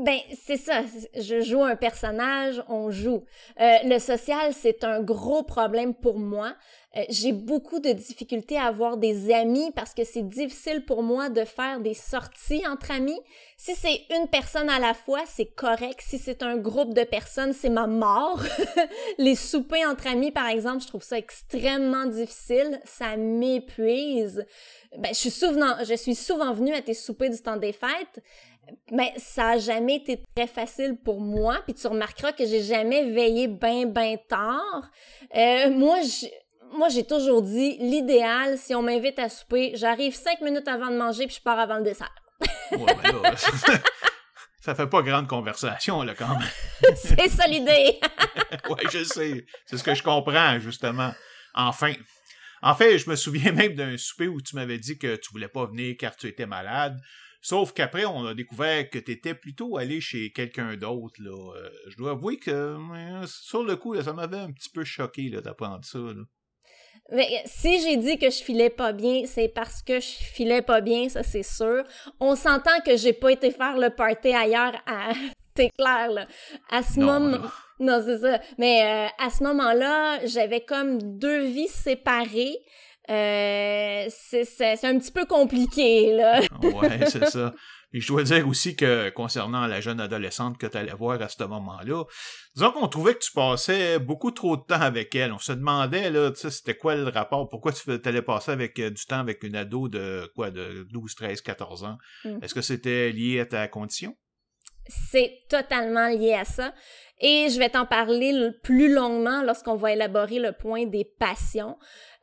Ben, c'est ça. Je joue un personnage, on joue. Euh, le social, c'est un gros problème pour moi. Euh, j'ai beaucoup de difficultés à avoir des amis parce que c'est difficile pour moi de faire des sorties entre amis. Si c'est une personne à la fois, c'est correct. Si c'est un groupe de personnes, c'est ma mort. Les soupers entre amis, par exemple, je trouve ça extrêmement difficile. Ça m'épuise. Ben, je suis souvent, je suis souvent venue à tes soupers du temps des fêtes mais ça a jamais été très facile pour moi. Puis tu remarqueras que j'ai jamais veillé bien, bien tard. Euh, moi, moi, j'ai toujours dit, l'idéal, si on m'invite à souper, j'arrive cinq minutes avant de manger puis je pars avant le dessert. ouais, ben là, ça fait pas grande conversation, là, quand même. C'est ça l'idée. ouais, je sais. C'est ce que je comprends, justement. Enfin. En fait, je me souviens même d'un souper où tu m'avais dit que tu voulais pas venir car tu étais malade. Sauf qu'après, on a découvert que tu étais plutôt allé chez quelqu'un d'autre. Là. Euh, je dois avouer que sur le coup, ça m'avait un petit peu choqué d'apprendre ça. Mais si j'ai dit que je filais pas bien, c'est parce que je filais pas bien, ça c'est sûr. On s'entend que j'ai pas été faire le party ailleurs à... c'est clair, là. À ce moment... Non, c'est ça. Mais euh, à ce moment-là, j'avais comme deux vies séparées. Euh, c'est un petit peu compliqué, là. ouais, c'est ça. Et je dois dire aussi que concernant la jeune adolescente que tu allais voir à ce moment-là, disons qu'on trouvait que tu passais beaucoup trop de temps avec elle. On se demandait, là, tu sais, c'était quoi le rapport? Pourquoi tu allais passer avec euh, du temps avec une ado de quoi, de 12, 13, 14 ans? Mm. Est-ce que c'était lié à ta condition? C'est totalement lié à ça. Et je vais t'en parler plus longuement lorsqu'on va élaborer le point des passions.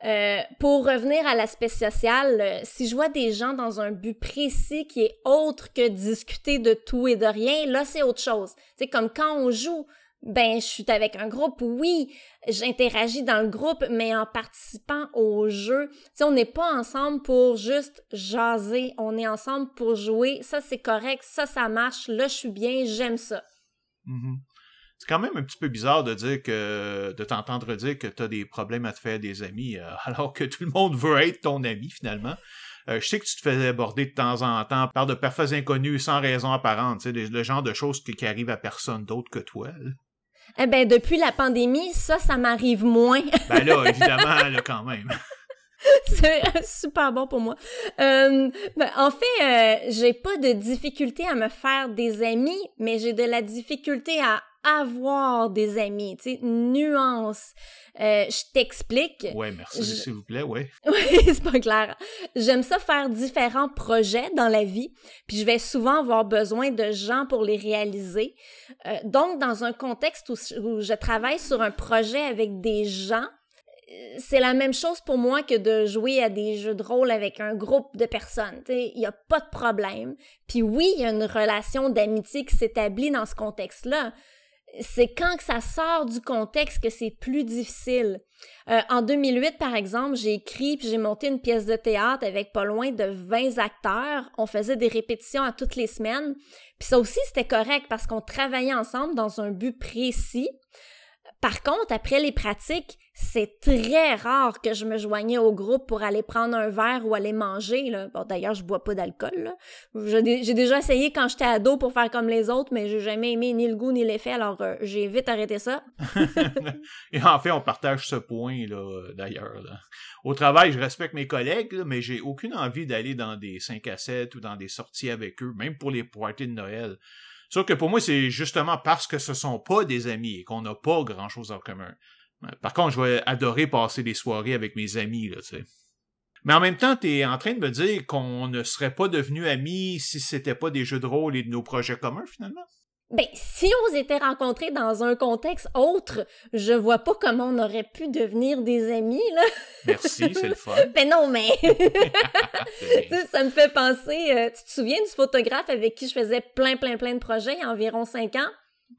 Euh, pour revenir à l'aspect social, euh, si je vois des gens dans un but précis qui est autre que discuter de tout et de rien, là c'est autre chose. C'est comme quand on joue, Ben, je suis avec un groupe, oui, j'interagis dans le groupe, mais en participant au jeu. Tu on n'est pas ensemble pour juste jaser, on est ensemble pour jouer. Ça, c'est correct, ça, ça marche, là, je suis bien, j'aime ça. Mm-hmm. C'est quand même un petit peu bizarre de dire que de t'entendre dire que tu as des problèmes à te faire des amis, euh, alors que tout le monde veut être ton ami finalement. Euh, je sais que tu te faisais aborder de temps en temps par de parfaits inconnus sans raison apparente, tu sais, le, genre de choses qui, qui arrivent à personne d'autre que toi. Eh ben, depuis la pandémie, ça, ça m'arrive moins. ben là, évidemment, là, quand même. c'est super bon pour moi. Euh, ben, en fait, euh, j'ai pas de difficulté à me faire des amis, mais j'ai de la difficulté à avoir des amis, tu sais, nuance. Euh, je t'explique. Ouais, merci, s'il vous plaît, ouais. Oui, c'est pas clair. J'aime ça faire différents projets dans la vie, puis je vais souvent avoir besoin de gens pour les réaliser. Euh, donc, dans un contexte où, où je travaille sur un projet avec des gens, euh, c'est la même chose pour moi que de jouer à des jeux de rôle avec un groupe de personnes. Il n'y a pas de problème. Puis oui, il y a une relation d'amitié qui s'établit dans ce contexte-là c'est quand que ça sort du contexte que c'est plus difficile. Euh, en 2008, par exemple, j'ai écrit puis j'ai monté une pièce de théâtre avec pas loin de 20 acteurs. On faisait des répétitions à toutes les semaines. Puis ça aussi, c'était correct parce qu'on travaillait ensemble dans un but précis. Par contre, après les pratiques, c'est très rare que je me joignais au groupe pour aller prendre un verre ou aller manger. Là. Bon, d'ailleurs, je bois pas d'alcool. J'ai déjà essayé quand j'étais ado pour faire comme les autres, mais j'ai jamais aimé ni le goût ni l'effet, alors euh, j'ai vite arrêté ça. Et en fait, on partage ce point, là, d'ailleurs. Au travail, je respecte mes collègues, mais j'ai aucune envie d'aller dans des 5 à 7 ou dans des sorties avec eux, même pour les parties de Noël. Sauf que pour moi, c'est justement parce que ce sont pas des amis et qu'on n'a pas grand-chose en commun. Par contre, je vais adorer passer des soirées avec mes amis, là, tu sais. Mais en même temps, tu es en train de me dire qu'on ne serait pas devenus amis si c'était pas des jeux de rôle et de nos projets communs, finalement? Ben, si on s'était rencontrés dans un contexte autre, je vois pas comment on aurait pu devenir des amis, là. Merci, c'est le fun. ben non, mais... ça me fait penser... Euh, tu te souviens du photographe avec qui je faisais plein, plein, plein de projets il y a environ cinq ans?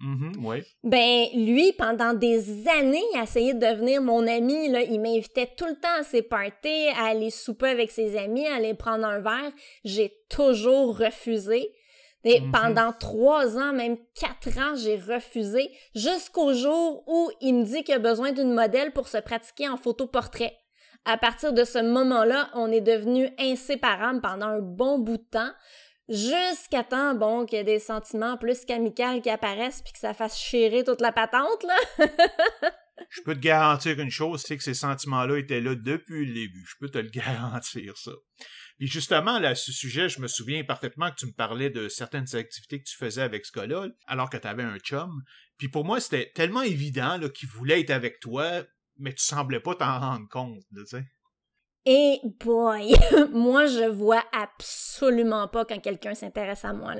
Mm-hmm, oui. Ben, lui, pendant des années, il a essayé de devenir mon ami, là. Il m'invitait tout le temps à ses parties, à aller souper avec ses amis, à aller prendre un verre. J'ai toujours refusé. Et mhm. pendant trois ans, même quatre ans, j'ai refusé jusqu'au jour où il me dit qu'il a besoin d'une modèle pour se pratiquer en photoportrait. À partir de ce moment-là, on est devenus inséparables pendant un bon bout de temps, jusqu'à temps, bon, qu'il y ait des sentiments plus qu'amicaux qui apparaissent puis que ça fasse chérir toute la patente, là. Je peux te garantir une chose, c'est que ces sentiments-là étaient là depuis le début. Je peux te le garantir, ça. Et justement, là, à ce sujet, je me souviens parfaitement que tu me parlais de certaines activités que tu faisais avec ce gars-là, alors que tu avais un chum. Puis pour moi, c'était tellement évident qu'il voulait être avec toi, mais tu semblais pas t'en rendre compte, tu sais. Et boy, moi je vois absolument pas quand quelqu'un s'intéresse à moi.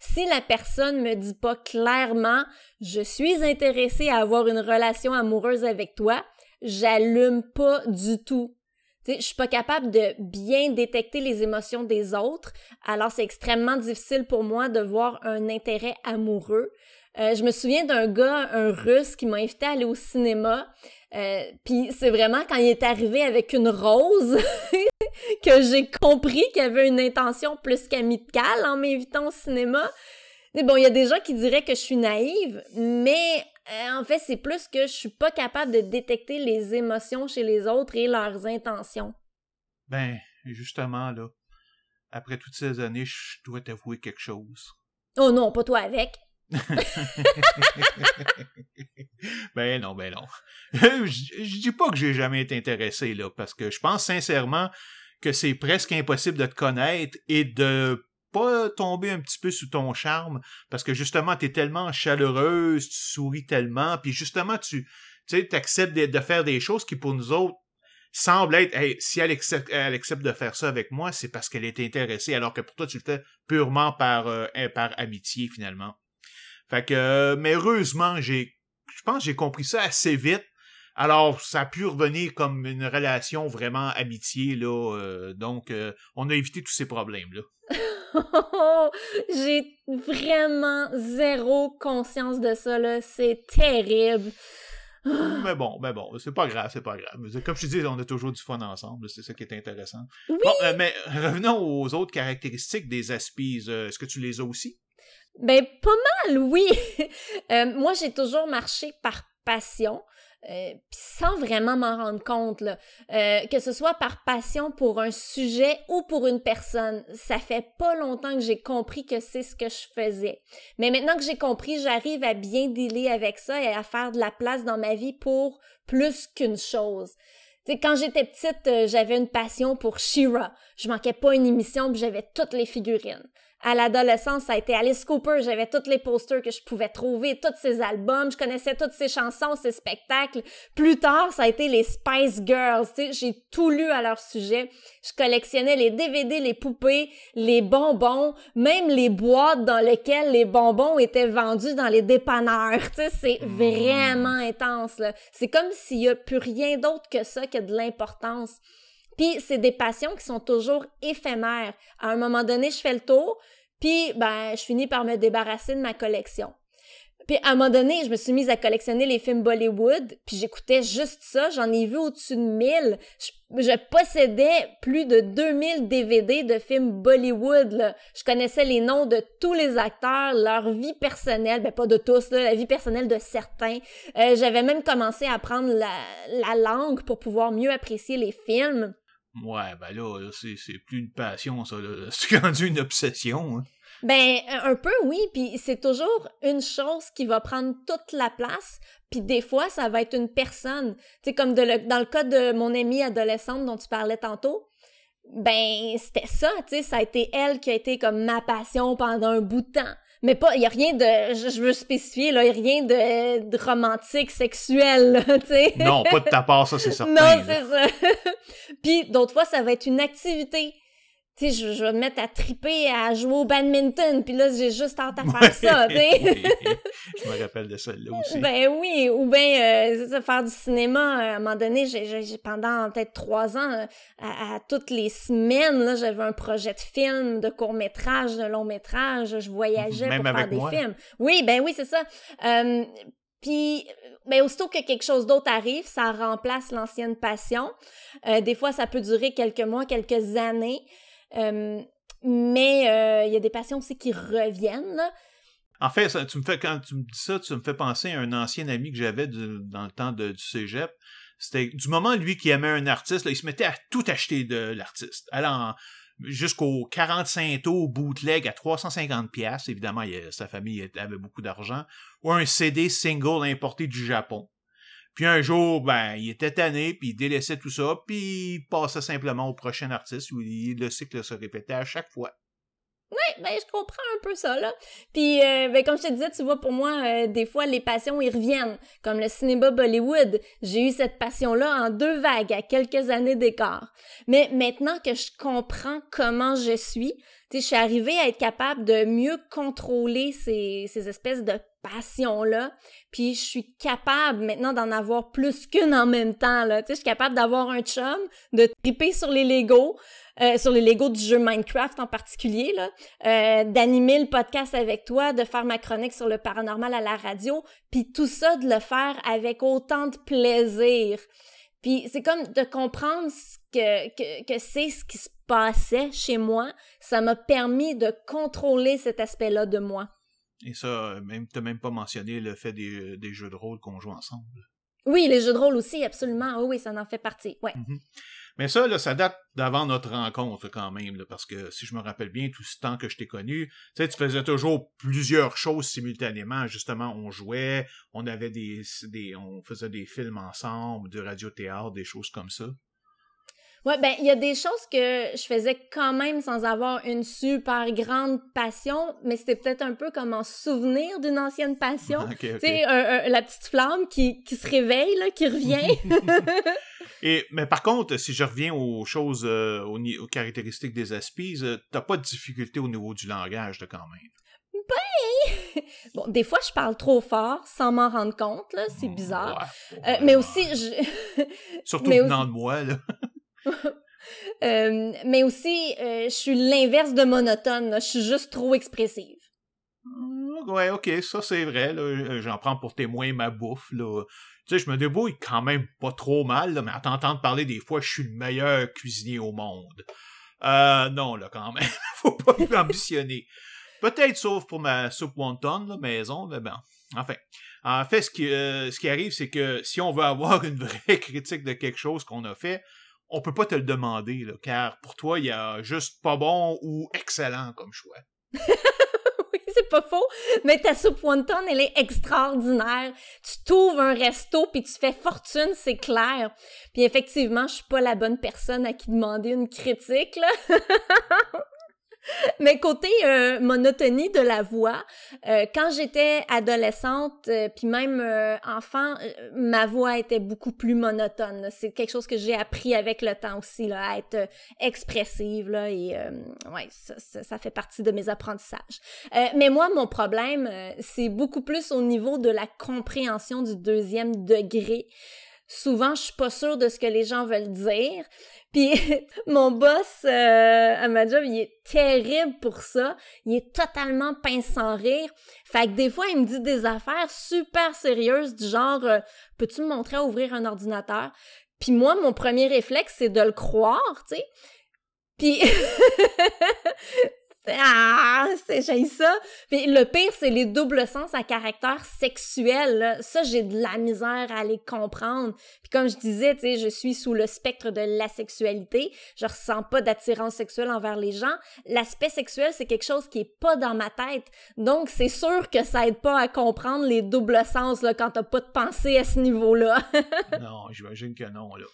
Si la personne me dit pas clairement je suis intéressée à avoir une relation amoureuse avec toi, j'allume pas du tout je suis pas capable de bien détecter les émotions des autres, alors c'est extrêmement difficile pour moi de voir un intérêt amoureux. Euh, je me souviens d'un gars, un russe, qui m'a invité à aller au cinéma. Euh, Puis c'est vraiment quand il est arrivé avec une rose que j'ai compris qu'il avait une intention plus qu'amicale en m'invitant au cinéma. Mais bon, il y a des gens qui diraient que je suis naïve, mais euh, en fait, c'est plus que je suis pas capable de détecter les émotions chez les autres et leurs intentions. Ben, justement, là, après toutes ces années, je dois t'avouer quelque chose. Oh non, pas toi avec. ben non, ben non. je, dis pas que j'ai jamais été intéressé, là, parce que je pense sincèrement que c'est presque impossible de te connaître et de pas tomber un petit peu sous ton charme parce que justement tu es tellement chaleureuse, tu souris tellement, puis justement tu tu acceptes de, faire des choses qui pour nous autres semblent être si elle accepte, de faire ça avec moi, c'est parce qu'elle est intéressée alors que pour toi tu le fais purement par euh, par amitié finalement. Fait que euh, mais heureusement, j'ai je pense j'ai compris ça assez vite. Alors, ça a pu revenir comme une relation vraiment amitié, là. Euh, donc, on a évité tous ces problèmes-là. J'ai vraiment zéro conscience de ça, là. C'est terrible. mais bon, mais bon, c'est pas grave, c'est pas grave. Comme je te dis, on a toujours du fun ensemble, c'est ça qui est intéressant. Oui. Bon, euh, mais revenons aux autres caractéristiques des aspies. Euh, Est-ce que tu les as aussi? Ben, pas mal, oui. Euh, moi, j'ai toujours marché par passion. Euh, sans vraiment m'en rendre compte, là. Euh, que ce soit par passion pour un sujet ou pour une personne, ça fait pas longtemps que j'ai compris que c'est ce que je faisais. Mais maintenant que j'ai compris, j'arrive à bien dealer avec ça et à faire de la place dans ma vie pour plus qu'une chose. T'sais, quand j'étais petite, euh, j'avais une passion pour She-Ra. Je manquais pas une émission, j'avais toutes les figurines. À l'adolescence, ça a été Alice Cooper. J'avais tous les posters que je pouvais trouver, tous ses albums. Je connaissais toutes ses chansons, ses spectacles. Plus tard, ça a été les Spice Girls. J'ai tout lu à leur sujet. Je collectionnais les DVD, les poupées, les bonbons, même les boîtes dans lesquelles les bonbons étaient vendus dans les dépanneurs. C'est vraiment intense. C'est comme s'il n'y a plus rien d'autre que ça qui a de l'importance. Puis c'est des passions qui sont toujours éphémères. À un moment donné, je fais le tour, puis ben je finis par me débarrasser de ma collection. Puis à un moment donné, je me suis mise à collectionner les films Bollywood, puis j'écoutais juste ça, j'en ai vu au-dessus de 1000. Je, je, possédais plus de 2000 DVD de films Bollywood. Là. Je connaissais les noms de tous les acteurs, leur vie personnelle, ben pas de tous, là, la vie personnelle de certains. Euh, J'avais même commencé à apprendre la, la langue pour pouvoir mieux apprécier les films. Ouais, ben là, c'est plus une passion, ça. C'est rendu une obsession. Hein. Ben, un peu, oui. Puis c'est toujours une chose qui va prendre toute la place. Puis des fois, ça va être une personne. Tu sais, comme le, dans le cas de mon amie adolescente dont tu parlais tantôt. Ben, c'était ça, tu sais. Ça a été elle qui a été comme ma passion pendant un bout de temps mais pas, il y a rien de, je, veux spécifier, là, il y a rien de, de romantique, sexuel, tu sais. Non, pas de ta part, ça, c'est certain. Non, c'est ça. Puis d'autres fois, ça va être une activité. Tu sais, je, je, vais me mettre à triper, à jouer au badminton, puis là, j'ai juste hâte à faire ça, tu sais. oui, je me rappelle de ça, là aussi. Ben oui, ou bien, euh, ça, faire du cinéma, à un moment donné, j'ai pendant peut-être trois ans, à, à, toutes les semaines, là, j'avais un projet de film, de court-métrage, de long-métrage, je voyageais Même pour faire des moi? films. Oui, ben oui, c'est ça. Euh, puis, ben, aussitôt que quelque chose d'autre arrive, ça remplace l'ancienne passion. Euh, des fois, ça peut durer quelques mois, quelques années. Euh, mais il euh, y a des passions aussi qui reviennent. En fait, tu me fais, quand tu me dis ça, tu me fais penser à un ancien ami que j'avais dans le temps du cégep. C'était du moment, lui, qui aimait un artiste, il se mettait à tout acheter de l'artiste. Allant jusqu'au 45 taux bootleg à 350 pièces évidemment il, sa famille avait beaucoup d'argent ou un CD single importé du Japon puis un jour, ben, il était tanné, puis il délaissait tout ça, puis il passait simplement au prochain artiste où le cycle se répétait à chaque fois. Oui, ben je comprends un peu ça, là. Puis, euh, ben, comme je te disais, tu vois, pour moi, euh, des fois, les passions, ils reviennent. Comme le cinéma Bollywood. J'ai eu cette passion-là en deux vagues, à quelques années d'écart. Mais maintenant que je comprends comment je suis, je suis arrivée à être capable de mieux contrôler ces, ces espèces de passion-là. Puis je suis capable maintenant d'en avoir plus qu'une en même temps. Là. Je suis capable d'avoir un chum, de triper sur les Legos, euh, sur les Legos du jeu Minecraft en particulier, là, euh, d'animer le podcast avec toi, de faire ma chronique sur le paranormal à la radio, puis tout ça, de le faire avec autant de plaisir. Puis c'est comme de comprendre ce que, que, que c'est ce qui se passait chez moi. Ça m'a permis de contrôler cet aspect-là de moi. Et ça, même t'as même pas mentionné le fait des, des jeux de rôle qu'on joue ensemble. Oui, les jeux de rôle aussi, absolument. Oh, oui, ça en fait partie. Ouais. Mm -hmm. Mais ça, là, ça date d'avant notre rencontre quand même, parce que si je me rappelle bien, tout ce temps que je t'ai connu, tu sais, tu faisais toujours plusieurs choses simultanément. Justement, on jouait, on avait des, des on faisait des films ensemble, du radio-théâtre, des choses comme ça. Ouais, ben il y a des choses que je faisais quand même sans avoir une super grande passion, mais c'était peut-être un peu comme en souvenir d'une ancienne passion. okay, okay. Tu sais, la petite flamme qui, qui se réveille, là, qui revient. Et, mais par contre, si je reviens aux choses, euh, aux, aux, caractéristiques des aspies, euh, t'as pas de difficulté au niveau du langage, là, quand même? Ben, bon, des fois, je parle trop fort sans m'en rendre compte, là, c'est bizarre. Ouais, ouais, euh, mais aussi, je... Surtout mais venant aussi... de moi, là. Euh, mais aussi, euh, je suis l'inverse de monotone. Je suis juste trop expressive. Mm, ouais, ok, ça c'est vrai. J'en prends pour témoin ma bouffe. Là. Tu sais, je me débrouille quand même pas trop mal, mais à t'entendre parler des fois, je suis le meilleur cuisinier au monde. Euh, non, là, quand même. Faut pas ambitionner. Peut-être sauf pour ma soupe wonton, la maison, mais bon. Enfin. En fait, ce qui, ce qui arrive, c'est que si on veut avoir une vraie critique de quelque chose qu'on a fait, on peut pas te le demander, car pour toi, il y a juste pas bon ou excellent comme choix. oui, c'est pas faux, mais ta soupe wonton, elle est extraordinaire. Tu t'ouvres un resto puis tu fais fortune, c'est clair. Puis effectivement, je suis pas la bonne personne à qui demander une critique. Mais côté euh, monotonie de la voix, euh, quand j'étais adolescente, euh, puis même enfant, ma voix était beaucoup plus monotone. C'est quelque chose que j'ai appris avec le temps aussi, là, à être expressive, là, et ouais, ça, ça, fait partie de mes apprentissages. mais moi, mon problème, c'est beaucoup plus au niveau de la compréhension du deuxième degré souvent je suis pas sûre de ce que les gens veulent dire. Puis mon boss euh, à ma job, il est terrible pour ça. Il est totalement pince sans rire. Fait que des fois, il me dit des affaires super sérieuses du genre euh, Peux-tu me montrer à ouvrir un ordinateur? Puis moi, mon premier réflexe, c'est de le croire, tu sais. Puis Ah, c'est j'ai ça. Puis le pire, c'est les doubles sens à caractère sexuel. Ça, j'ai de la misère à les comprendre. Puis comme je disais, tu sais, je suis sous le spectre de la sexualité. Je ressens pas d'attirance sexuelle envers les gens. L'aspect sexuel, c'est quelque chose qui est pas dans ma tête. Donc, c'est sûr que ça aide pas à comprendre les doubles sens là, quand t'as pas de pensée à ce niveau-là. non, j'imagine que non, là.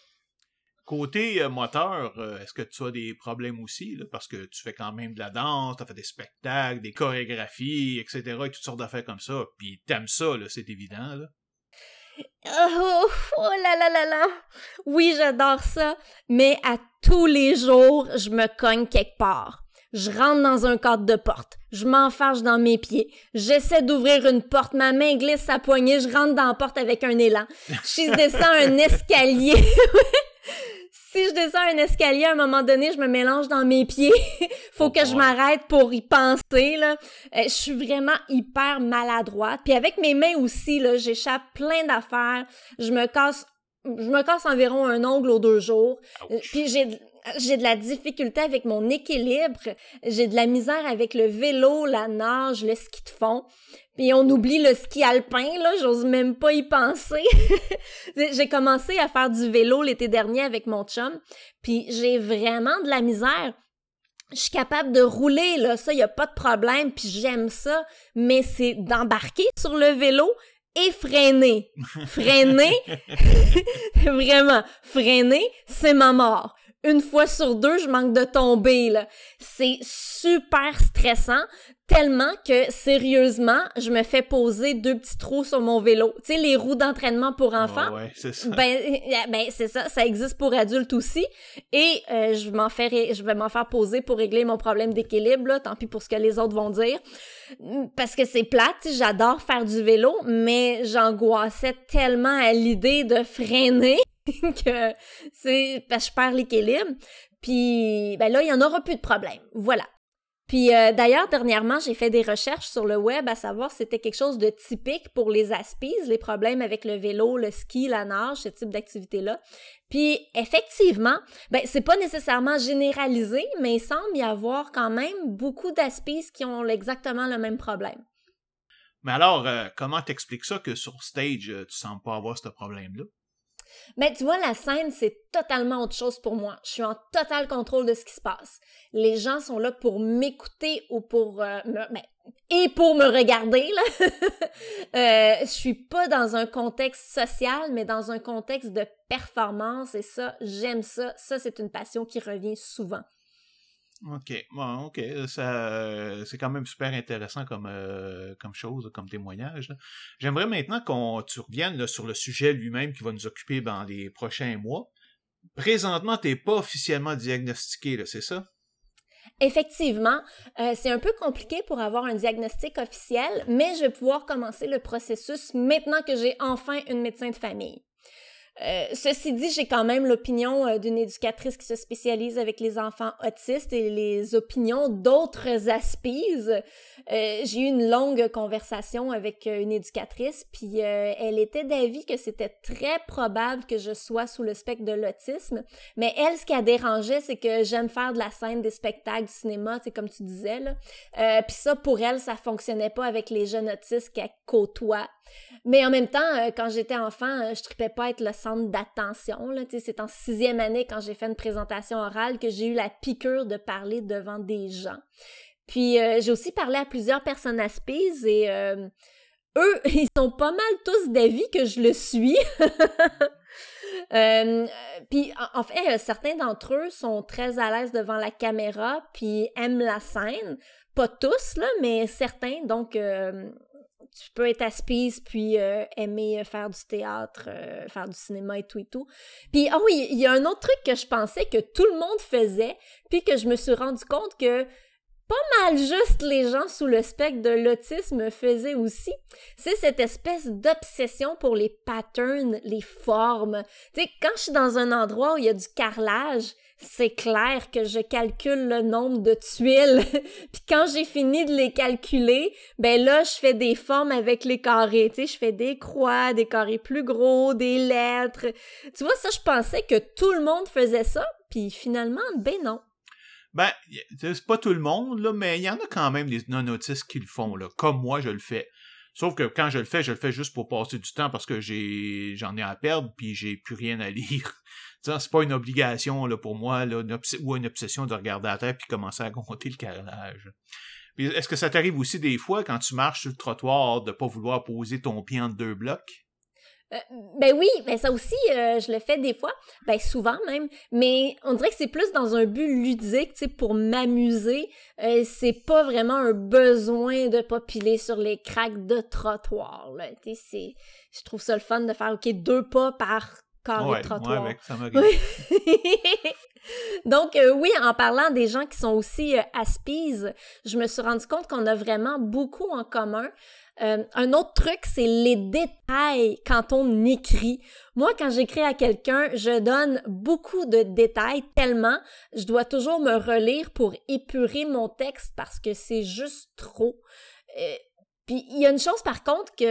Côté euh, moteur, euh, est-ce que tu as des problèmes aussi? parce que tu fais quand même de la danse, tu as fait des spectacles, des chorégraphies, etc. et toutes sortes d'affaires comme ça. Puis t'aimes ça, c'est évident. Là. Oh, oh, là là là là! Oui, j'adore ça, mais à tous les jours, je me cogne quelque part. Je rentre dans un cadre de porte. Je m'enfarge dans mes pieds. J'essaie d'ouvrir une porte. Ma main glisse sa poignée. Je rentre dans la porte avec un élan. Je descends un escalier. si je descends un escalier, à un moment donné, je me mélange dans mes pieds. Faut que je m'arrête pour y penser, là. Euh, je suis vraiment hyper maladroite. Puis avec mes mains aussi, là, j'échappe plein d'affaires. Je me casse, je me casse environ un ongle aux deux jours. Puis j'ai, j'ai de la difficulté avec mon équilibre. J'ai de la misère avec le vélo, la nage, le ski de fond. Puis on oublie le ski alpin, là, j'ose même pas y penser. j'ai commencé à faire du vélo l'été dernier avec mon chum, puis j'ai vraiment de la misère. Je suis capable de rouler, là, ça, y a pas de problème, puis j'aime ça, mais c'est d'embarquer sur le vélo et freiner. Freiner, vraiment, freiner, c'est ma mort une fois sur deux, je manque de tomber, là. C'est super stressant, tellement que, sérieusement, je me fais poser deux petits trous sur mon vélo. Tu sais, les roues d'entraînement pour enfants? ouais, c'est ça. Ben, ben c'est ça, ça existe pour adultes aussi. Et euh, je m'en fais, je vais m'en faire poser pour régler mon problème d'équilibre, là. Tant pis pour ce que les autres vont dire. Parce que c'est plate, j'adore faire du vélo, mais j'angoissais tellement à l'idée de freiner que c'est je perds l'équilibre. Puis ben là, il y en aura plus de problème. Voilà. Puis euh, d'ailleurs, dernièrement, j'ai fait des recherches sur le web à savoir si c'était quelque chose de typique pour les aspies, les problèmes avec le vélo, le ski, la nage, ce type d'activité-là. Puis effectivement, ben c'est pas nécessairement généralisé, mais il semble y avoir quand même beaucoup d'aspies qui ont exactement le même problème. Mais alors, euh, comment t'expliques ça que sur stage, euh, tu sens pas avoir ce problème-là? Mais tu vois, la scène, c'est totalement autre chose pour moi. Je suis en total contrôle de ce qui se passe. Les gens sont là pour m'écouter ou pour euh, me, ben, et pour me regarder là. euh, je suis pas dans un contexte social, mais dans un contexte de performance et ça, j'aime ça. Ça, c'est une passion qui revient souvent. OK. Bon, OK. Ça, c'est quand même super intéressant comme, euh, comme chose, comme témoignage. J'aimerais maintenant qu'on tu reviennes sur le sujet lui-même qui va nous occuper dans les prochains mois. Présentement, tu n'es pas officiellement diagnostiqué, c'est ça? Effectivement, euh, c'est un peu compliqué pour avoir un diagnostic officiel, mais je vais pouvoir commencer le processus maintenant que j'ai enfin une médecin de famille. Euh, ceci dit, j'ai quand même l'opinion euh, d'une éducatrice qui se spécialise avec les enfants autistes et les opinions d'autres aspises. Euh, j'ai eu une longue conversation avec une éducatrice, puis elle était d'avis que c'était très probable que je sois sous le spectre de l'autisme. Mais elle, ce qui a dérangé, c'est que j'aime faire de la scène, des spectacles, du cinéma, c'est comme tu disais là. puis ça, pour elle, ça fonctionnait pas avec les jeunes autistes qu'elle côtoie. Mais en même temps, quand j'étais enfant, je tripais pas être le centre d'attention. C'est en sixième année, quand j'ai fait une présentation orale, que j'ai eu la piqûre de parler devant des gens. Puis euh, j'ai aussi parlé à plusieurs personnes aspises et euh, eux, ils sont pas mal tous d'avis que je le suis. Euh, puis en fait, certains d'entre eux sont très à l'aise devant la caméra puis aiment la scène. Pas tous, là, mais certains. Donc, tu peux être aspise puis euh, aimer faire du théâtre, euh, faire du cinéma et tout et tout. Puis ah oui, il y a un autre truc que je pensais que tout le monde faisait, puis que je me suis rendu compte que pas mal juste les gens sous le spectre de l'autisme faisaient aussi. C'est cette espèce d'obsession pour les patterns, les formes. Tu sais, quand je suis dans un endroit où il y a du carrelage, c'est clair que je calcule le nombre de tuiles. Puis quand j'ai fini de les calculer, ben là, je fais des formes avec les carrés. Tu sais, je fais des croix, des carrés plus gros, des lettres. Tu vois, ça, je pensais que tout le monde faisait ça. Puis finalement, ben non. Ben, c'est pas tout le monde, là, mais il y en a quand même des non-autistes qui le font, là. Comme moi, je le fais. Sauf que quand je le fais, je le fais juste pour passer du temps parce que j'ai j'en ai à perdre puis j'ai plus rien à lire. C'est pas une obligation là, pour moi là, ou une obsession de regarder la terre puis commencer à compter le carrelage. Est-ce que ça t'arrive aussi des fois quand tu marches sur le trottoir de pas vouloir poser ton pied entre deux blocs? Euh, ben oui, ben ça aussi, euh, je le fais des fois, ben souvent même, mais on dirait que c'est plus dans un but ludique, tu sais, pour m'amuser. Euh, c'est pas vraiment un besoin de pas piler sur les craques de trottoir, là. Tu sais, je trouve ça le fun de faire, OK, deux pas par carré de trottoir. Ouais, ça Donc oui, en parlant des gens qui sont aussi aspises, je me suis rendu compte qu'on a vraiment beaucoup en commun. Euh, un autre truc, c'est les détails quand on écrit. Moi, quand j'écris à quelqu'un, je donne beaucoup de détails tellement je dois toujours me relire pour épurer mon texte parce que c'est juste trop. Puis il y a une chose par contre que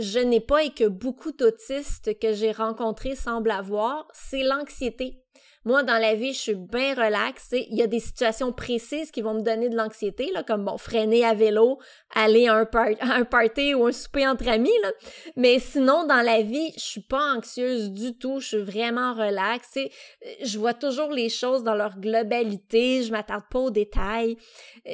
je n'ai pas et que beaucoup d'autistes que j'ai rencontrés semblent avoir, c'est l'anxiété. Moi, dans la vie, je suis bien relaxe. Il y a des situations précises qui vont me donner de l'anxiété, là, comme bon, freiner à vélo, aller à un, un party ou un souper entre amis. Là. Mais sinon, dans la vie, je suis pas anxieuse du tout. Je suis vraiment relaxe. Je vois toujours les choses dans leur globalité. Je m'attarde pas aux détails.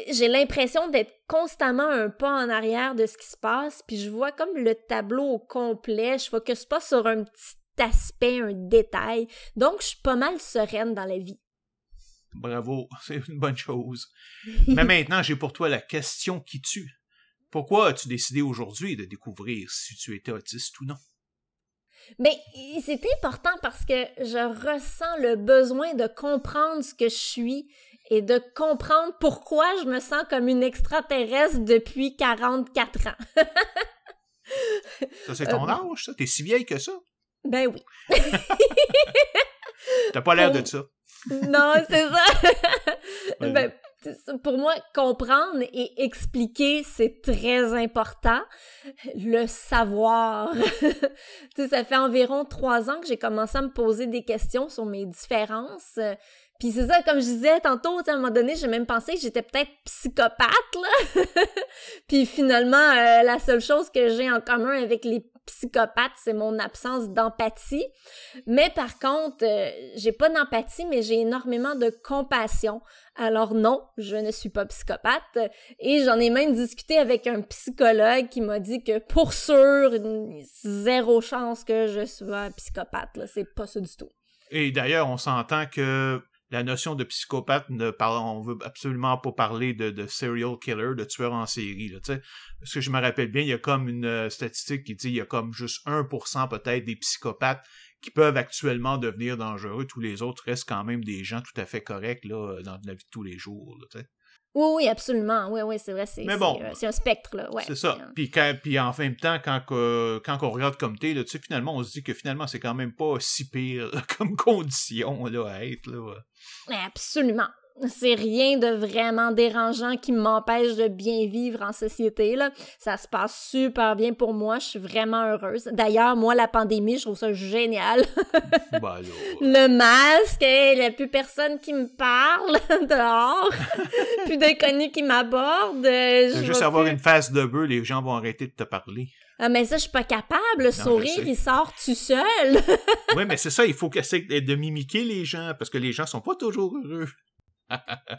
J'ai l'impression d'être constamment un pas en arrière de ce qui se passe, puis je vois comme le tableau au complet. Je focus pas sur un petit aspect, un détail. Donc, je suis pas mal sereine dans la vie. Bravo, c'est une bonne chose. Mais maintenant, j'ai pour toi la question qui tue. Pourquoi as-tu décidé aujourd'hui de découvrir si tu étais autiste ou non? Mais c'est important parce que je ressens le besoin de comprendre ce que je suis et de comprendre pourquoi je me sens comme une extraterrestre depuis 44 ans. ça, c'est ton euh, âge, ça? T'es si vieille que ça? Ben oui. T'as pas l'air de ça. non, c'est ça. ben, pour moi, comprendre et expliquer, c'est très important. Le savoir. tu sais, ça fait environ trois ans que j'ai commencé à me poser des questions sur mes différences. Puis c'est ça, comme je disais tantôt, à un moment donné, j'ai même pensé que j'étais peut-être psychopathe, là. Puis finalement, euh, la seule chose que j'ai en commun avec les psychopathe, c'est mon absence d'empathie. Mais par contre, euh, j'ai pas d'empathie, mais j'ai énormément de compassion. Alors non, je ne suis pas psychopathe. Et j'en ai même discuté avec un psychologue qui m'a dit que pour sûr, zéro chance que je sois psychopathe. C'est pas ça du tout. Et d'ailleurs, on s'entend que la notion de psychopathe, ne parle, on veut absolument pas parler de, serial killer, de tueur en série. Là, parce que je me rappelle bien, il y a comme une euh, statistique qui dit qu'il y a comme juste 1% peut-être des psychopathes qui peuvent actuellement devenir dangereux. Tous les autres restent quand même des gens tout à fait corrects là, dans la vie de tous les jours. Oui, oui, absolument. Oui, oui, c'est vrai. C'est, Mais bon. c'est, euh, c'est un spectre, là. Ouais. C'est ça. Puis, quand- puis en même temps, quand, quand on regarde comme t'es, là, tu sais, finalement, on se dit que finalement, c'est quand même pas si pire comme condition là, à être. Là. Absolument. C'est rien de vraiment dérangeant qui m'empêche de bien vivre en société. Là. Ça se passe super bien pour moi. Je suis vraiment heureuse. D'ailleurs, moi, la pandémie, je trouve ça génial. Ben, là, Le masque, il n'y a plus personne qui me parle dehors. plus d'inconnus qui m'abordent. Euh, je juste avoir plus- une face de bœuf, les gens vont arrêter de te parler. Ah, mais ça, je suis pas capable. Le sourire, il sort tout seul. oui, mais c'est ça, il faut essayer de mimiquer les gens, parce que les gens sont pas toujours heureux.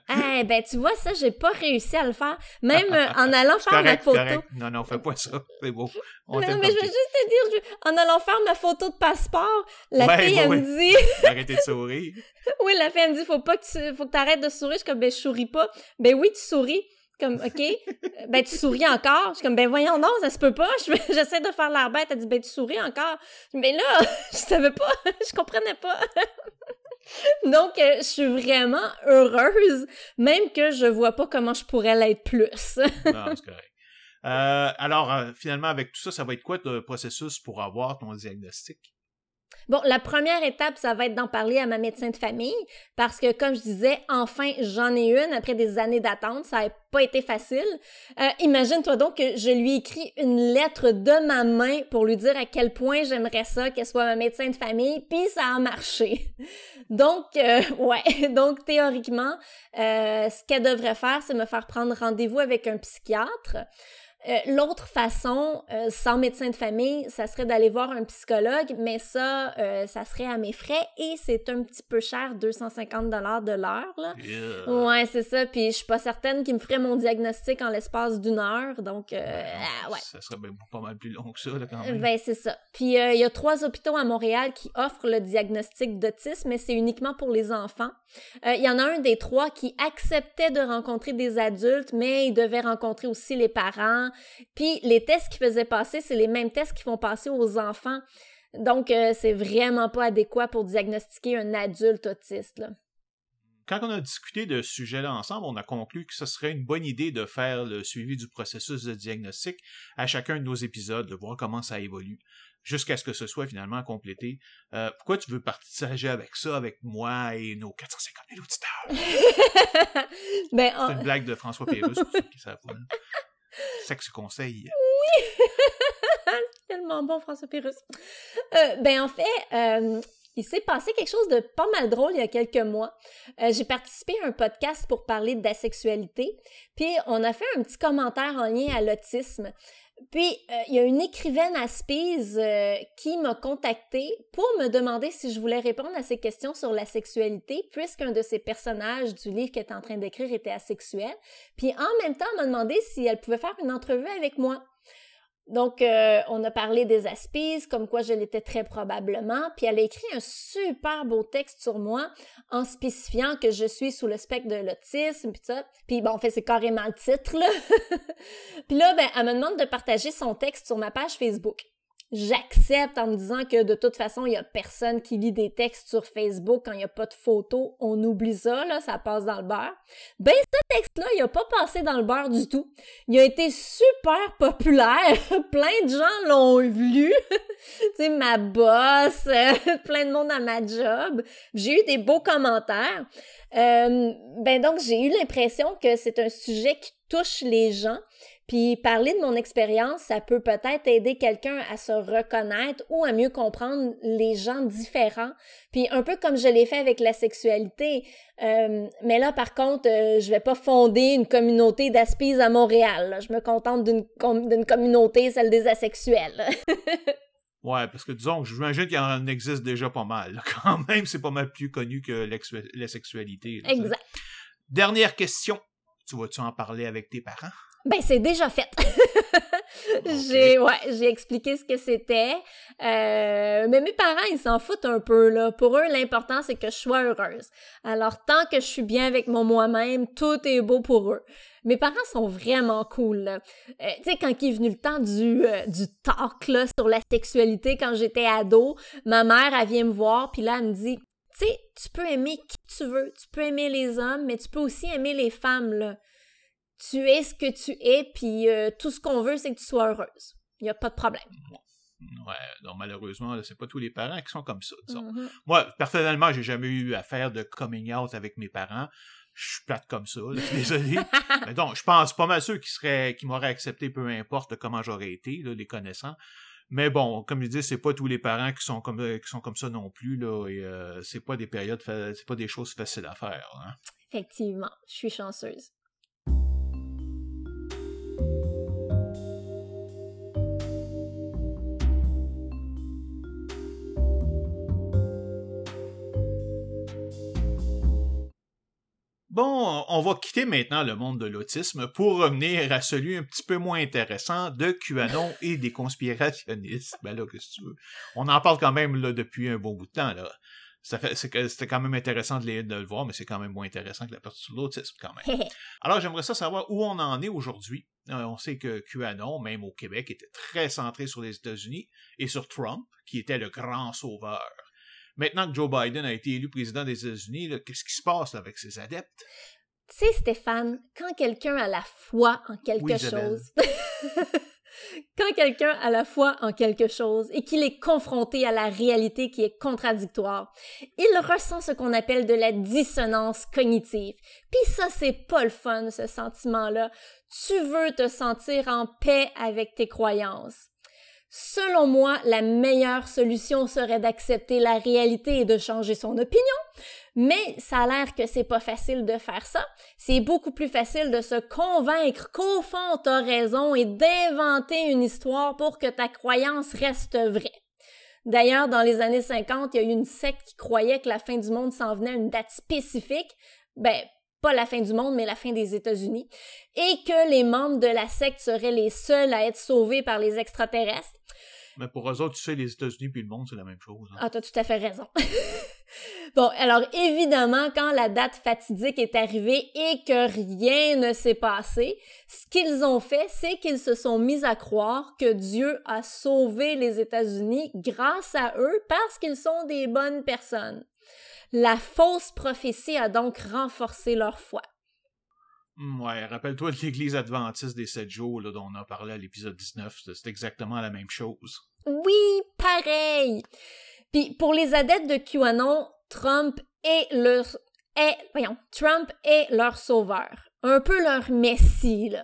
Eh ben, tu vois, ça, j'ai pas réussi à le faire. Même euh, en allant faire ma photo. correct. Non, non, fais pas ça. C'est beau. On Non, mais je veux juste te dire, je- en allant faire ma photo de passeport, la fille, elle ouais. me dit, Arrêtez de sourire. oui, la fille, elle me dit, faut pas que tu, faut que t'arrêtes de sourire. Je suis comme, ben, je souris pas. Ben oui, tu souris. Comme, OK. ben, tu souris encore. Je suis comme, ben, voyons, non, ça se peut pas. Je- J'essaie de faire l'air bête. Elle dit, ben, tu souris encore. Mais là, je savais pas. je comprenais pas. Donc, euh, je suis vraiment heureuse, même que je vois pas comment je pourrais l'être plus. Non, c'est correct. Euh, alors, euh, finalement, avec tout ça, ça va être quoi le processus pour avoir ton diagnostic? Bon, la première étape, ça va être d'en parler à ma médecin de famille parce que, comme je disais, enfin, j'en ai une après des années d'attente. Ça n'a pas été facile. Euh, Imagine-toi donc que je lui écris une lettre de ma main pour lui dire à quel point j'aimerais ça qu'elle soit ma médecin de famille, puis ça a marché. Donc, euh, ouais, donc théoriquement, euh, ce qu'elle devrait faire, c'est me faire prendre rendez-vous avec un psychiatre. Euh, L'autre façon, euh, sans médecin de famille, ça serait d'aller voir un psychologue, mais ça, euh, ça serait à mes frais et c'est un petit peu cher, 250 dollars de l'heure. Là. Yeah. Ouais, c'est ça. Puis je suis pas certaine qu'il me ferait mon diagnostic en l'espace d'une heure, donc euh, ah, ouais. Ça serait ben pas mal plus long que ça, là, quand même. Ben, c'est ça. Puis, il y a trois hôpitaux à Montréal qui offrent le diagnostic d'autisme, mais c'est uniquement pour les enfants. Il y en a un des trois qui acceptait de rencontrer des adultes, mais il devait rencontrer aussi les parents. Puis, les tests qu'ils faisaient passer, c'est les mêmes tests qu'ils font passer aux enfants. Donc, euh, c'est vraiment pas adéquat pour diagnostiquer un adulte autiste. Là. Quand on a discuté de ce sujet-là ensemble, on a conclu que ce serait une bonne idée de faire le suivi du processus de diagnostic à chacun de nos épisodes, de voir comment ça évolue, jusqu'à ce que ce soit finalement complété. Euh, pourquoi tu veux partager avec ça, avec moi et nos 450 000 auditeurs? ben, C'est une blague de François Pérusse, pour ceux qui savent Sexe conseil. tellement bon, François Pérus. Euh, ben, en fait, euh, il s'est passé quelque chose de pas mal drôle il y a quelques mois. Euh, J'ai participé à un podcast pour parler d'asexualité, puis on a fait un petit commentaire en lien à l'autisme. Puis, euh, il y a une écrivaine à Spies euh, qui m'a contactée pour me demander si je voulais répondre à ses questions sur la sexualité, puisqu'un de ses personnages du livre qu'elle est en train d'écrire était asexuel. Puis, en même temps, elle m'a demandé si elle pouvait faire une entrevue avec moi. Donc, euh, on a parlé des aspices, comme quoi je l'étais très probablement, puis elle a écrit un super beau texte sur moi en spécifiant que je suis sous le spectre de l'autisme, puis ça. Puis bon, en fait, c'est carrément le titre, là. puis là, ben, elle me demande de partager son texte sur ma page Facebook. J'accepte en me disant que de toute façon, il y a personne qui lit des textes sur Facebook quand il n'y a pas de photos. On oublie ça, là, ça passe dans le beurre. Ben, ce texte-là, il a pas passé dans le beurre du tout. Il a été super populaire. plein de gens l'ont lu. tu sais, ma boss, plein de monde à ma job. J'ai eu des beaux commentaires. Euh, ben donc, j'ai eu l'impression que c'est un sujet qui touche les gens. Puis parler de mon expérience, ça peut peut-être aider quelqu'un à se reconnaître ou à mieux comprendre les gens différents. Puis un peu comme je l'ai fait avec la sexualité. Euh, mais là, par contre, euh, je vais pas fonder une communauté d'aspies à Montréal. là. Je me contente d'une com- d'une communauté, celle des asexuels. Ouais, parce que disons que j'imagine qu'il en existe déjà pas mal. là. Quand même, c'est pas mal plus connu que la sexualité. là, exact. Dernière question. Tu vas-tu en parler avec tes parents? Ben, c'est déjà fait. J'ai ouais, j'ai expliqué ce que c'était. Euh, mais mes parents, ils s'en foutent un peu là. Pour eux, l'important c'est que je sois heureuse. Alors tant que je suis bien avec mon moi-même, tout est beau pour eux. Mes parents sont vraiment cool. Euh, tu sais quand il est venu le temps du euh, du talk là sur la sexualité quand j'étais ado, ma mère elle vient me voir puis là elle me dit tu sais, tu peux aimer qui tu veux, tu peux aimer les hommes, mais tu peux aussi aimer les femmes là. Tu es ce que tu es, puis euh, tout ce qu'on veut, c'est que tu sois heureuse. Il n'y a pas de problème. Ouais, non, malheureusement, c'est pas tous les parents qui sont comme ça, disons. Mhm. Moi, personnellement, j'ai jamais eu affaire de coming out avec mes parents. Je suis plate comme ça, là, désolé. Mais donc, je pense pas mal ceux qui seraient, qui m'auraient accepté peu importe comment j'aurais été, là, les connaissants. Mais bon, comme je dis, c'est pas tous les parents qui sont comme qui sont comme ça non plus là, et euh, c'est pas des périodes, c'est pas des choses faciles à faire. Hein. Effectivement, je suis chanceuse. Bon, on va quitter maintenant le monde de l'autisme pour revenir à celui un petit peu moins intéressant de QAnon et des conspirationnistes. Ben là? On en parle quand même depuis un bon bout de temps. Là. Ça fait, c'était quand même intéressant de, les- de le voir, mais c'est quand même moins intéressant que la partie sur l'autisme quand même. Alors, j'aimerais ça savoir où on en est aujourd'hui. Euh, on sait que QAnon, même au Québec, était très centré sur les États-Unis et sur Trump, qui était le grand sauveur. Maintenant que Joe Biden a été élu président des États-Unis, qu'est-ce qui se passe là, avec ses adeptes? Tu sais, Stéphane, quand quelqu'un a la foi en quelque Oui, chose, quand quelqu'un a la foi en quelque chose et qu'il est confronté à la réalité qui est contradictoire, il ressent ce qu'on appelle de la dissonance cognitive. Puis ça, c'est pas le fun, ce sentiment-là. Tu veux te sentir en paix avec tes croyances. Selon moi, la meilleure solution serait d'accepter la réalité et de changer son opinion, mais ça a l'air que c'est pas facile de faire ça. C'est beaucoup plus facile de se convaincre qu'au fond t'as raison et d'inventer une histoire pour que ta croyance reste vraie. D'ailleurs, dans les années 50, il y a eu une secte qui croyait que la fin du monde s'en venait à une date spécifique. Ben, pas la fin du monde, mais la fin des États-Unis. Et que les membres de la secte seraient les seuls à être sauvés par les extraterrestres. Mais pour eux autres, tu sais, les États-Unis puis le monde, c'est la même chose. hein. Ah, t'as tout à fait raison. bon, alors évidemment, quand la date fatidique est arrivée et que rien ne s'est passé, ce qu'ils ont fait, c'est qu'ils se sont mis à croire que Dieu a sauvé les États-Unis grâce à eux parce qu'ils sont des bonnes personnes. La fausse prophétie a donc renforcé leur foi. Ouais, rappelle-toi de l'Église adventiste des sept jours là, dont on a parlé à l'épisode 19. c'est- C'est exactement la même chose. Oui, pareil. Puis pour les adeptes de QAnon, Trump est leur Trump est leur sauveur, un peu leur messie.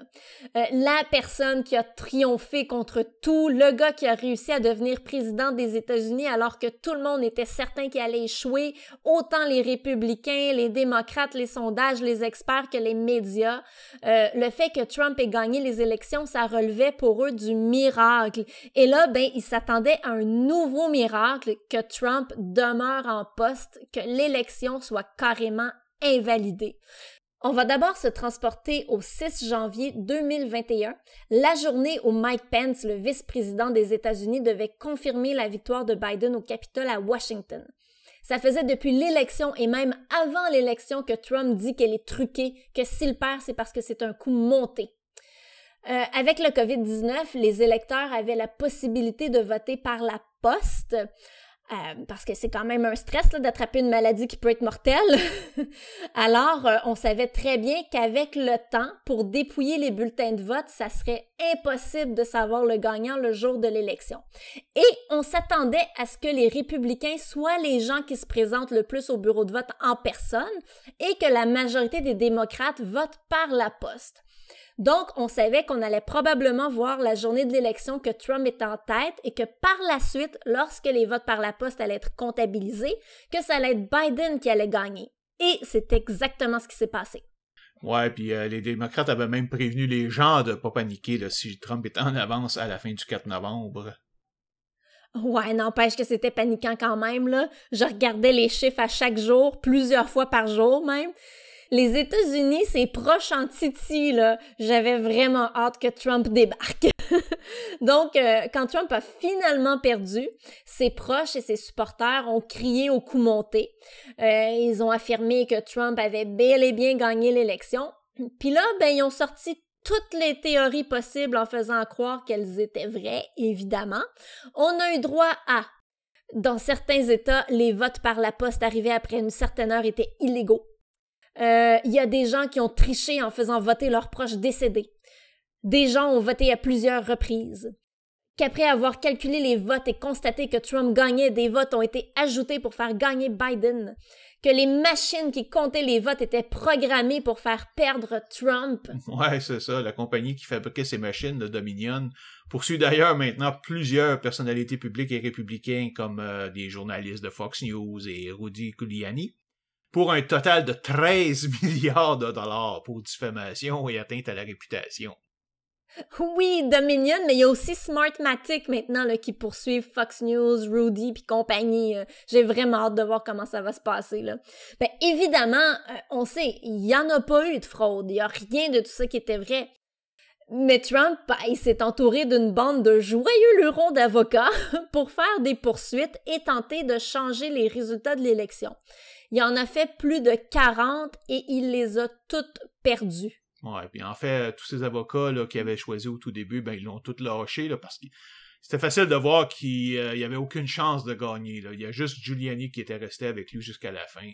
Euh, la personne qui a triomphé contre tout, le gars qui a réussi à devenir président des États-Unis alors que tout le monde était certain qu'il allait échouer, autant les républicains, les démocrates, les sondages, les experts que les médias. Euh, le fait que Trump ait gagné les élections, ça relevait pour eux du miracle. Et là, ben, ils s'attendaient à un nouveau miracle, que Trump demeure en poste, que l'élection soit carrément invalidée. On va d'abord se transporter au 6 janvier 2021, la journée où Mike Pence, le vice-président des États-Unis, devait confirmer la victoire de Biden au Capitole à Washington. Ça faisait depuis l'élection et même avant l'élection que Trump dit qu'elle est truquée, que s'il perd, c'est parce que c'est un coup monté. Euh, avec le COVID-19, les électeurs avaient la possibilité de voter par la poste. Euh, parce que c'est quand même un stress d'attraper une maladie qui peut être mortelle. Alors, euh, on savait très bien qu'avec le temps, pour dépouiller les bulletins de vote, ça serait impossible de savoir le gagnant le jour de l'élection. Et on s'attendait à ce que les républicains soient les gens qui se présentent le plus au bureau de vote en personne et que la majorité des démocrates votent par la poste. Donc, on savait qu'on allait probablement voir la journée de l'élection que Trump est en tête et que par la suite, lorsque les votes par la poste allaient être comptabilisés, que ça allait être Biden qui allait gagner. Et c'est exactement ce qui s'est passé. Ouais, puis euh, les démocrates avaient même prévenu les gens de pas paniquer là, si Trump était en avance à la fin du 4 novembre. Ouais, n'empêche que c'était paniquant quand même, là. Je regardais les chiffres à chaque jour, plusieurs fois par jour même. Les États-Unis, c'est proche en titi, là. J'avais vraiment hâte que Trump débarque. Donc, euh, quand Trump a finalement perdu, ses proches et ses supporters ont crié au coup monté. Euh, ils ont affirmé que Trump avait bel et bien gagné l'élection. Puis là, ben, ils ont sorti toutes les théories possibles en faisant croire qu'elles étaient vraies, évidemment. On a eu droit à dans certains États, les votes par la poste arrivés après une certaine heure étaient illégaux. Euh, il y a des gens qui ont triché en faisant voter leurs proches décédés. Des gens ont voté à plusieurs reprises. Qu'après avoir calculé les votes et constaté que Trump gagnait, des votes ont été ajoutés pour faire gagner Biden. Que les machines qui comptaient les votes étaient programmées pour faire perdre Trump. Ouais, c'est ça. La compagnie qui fabriquait ces machines, le Dominion, poursuit d'ailleurs maintenant plusieurs personnalités publiques et républicains comme euh, des journalistes de Fox News et Rudy Giuliani pour un total de 13 milliards de dollars pour diffamation et atteinte à la réputation. Oui, Dominion, mais il y a aussi Smartmatic maintenant là, qui poursuivent Fox News, Rudy puis compagnie. Euh, j'ai vraiment hâte de voir comment ça va se passer. Là. Ben, évidemment, euh, on sait, il n'y en a pas eu de fraude. Il n'y a rien de tout ça qui était vrai. Mais Trump, ben, il s'est entouré d'une bande de joyeux lurons d'avocats pour faire des poursuites et tenter de changer les résultats de l'élection. Il en a fait plus de 40 et il les a toutes perdues. Ouais, puis en fait, tous ces avocats là, qui avaient choisi au tout début, ben ils l'ont tous lâché là, parce que c'était facile de voir qu'il n'y euh, avait aucune chance de gagner. Là. Il y a juste Giuliani qui était resté avec lui jusqu'à la fin.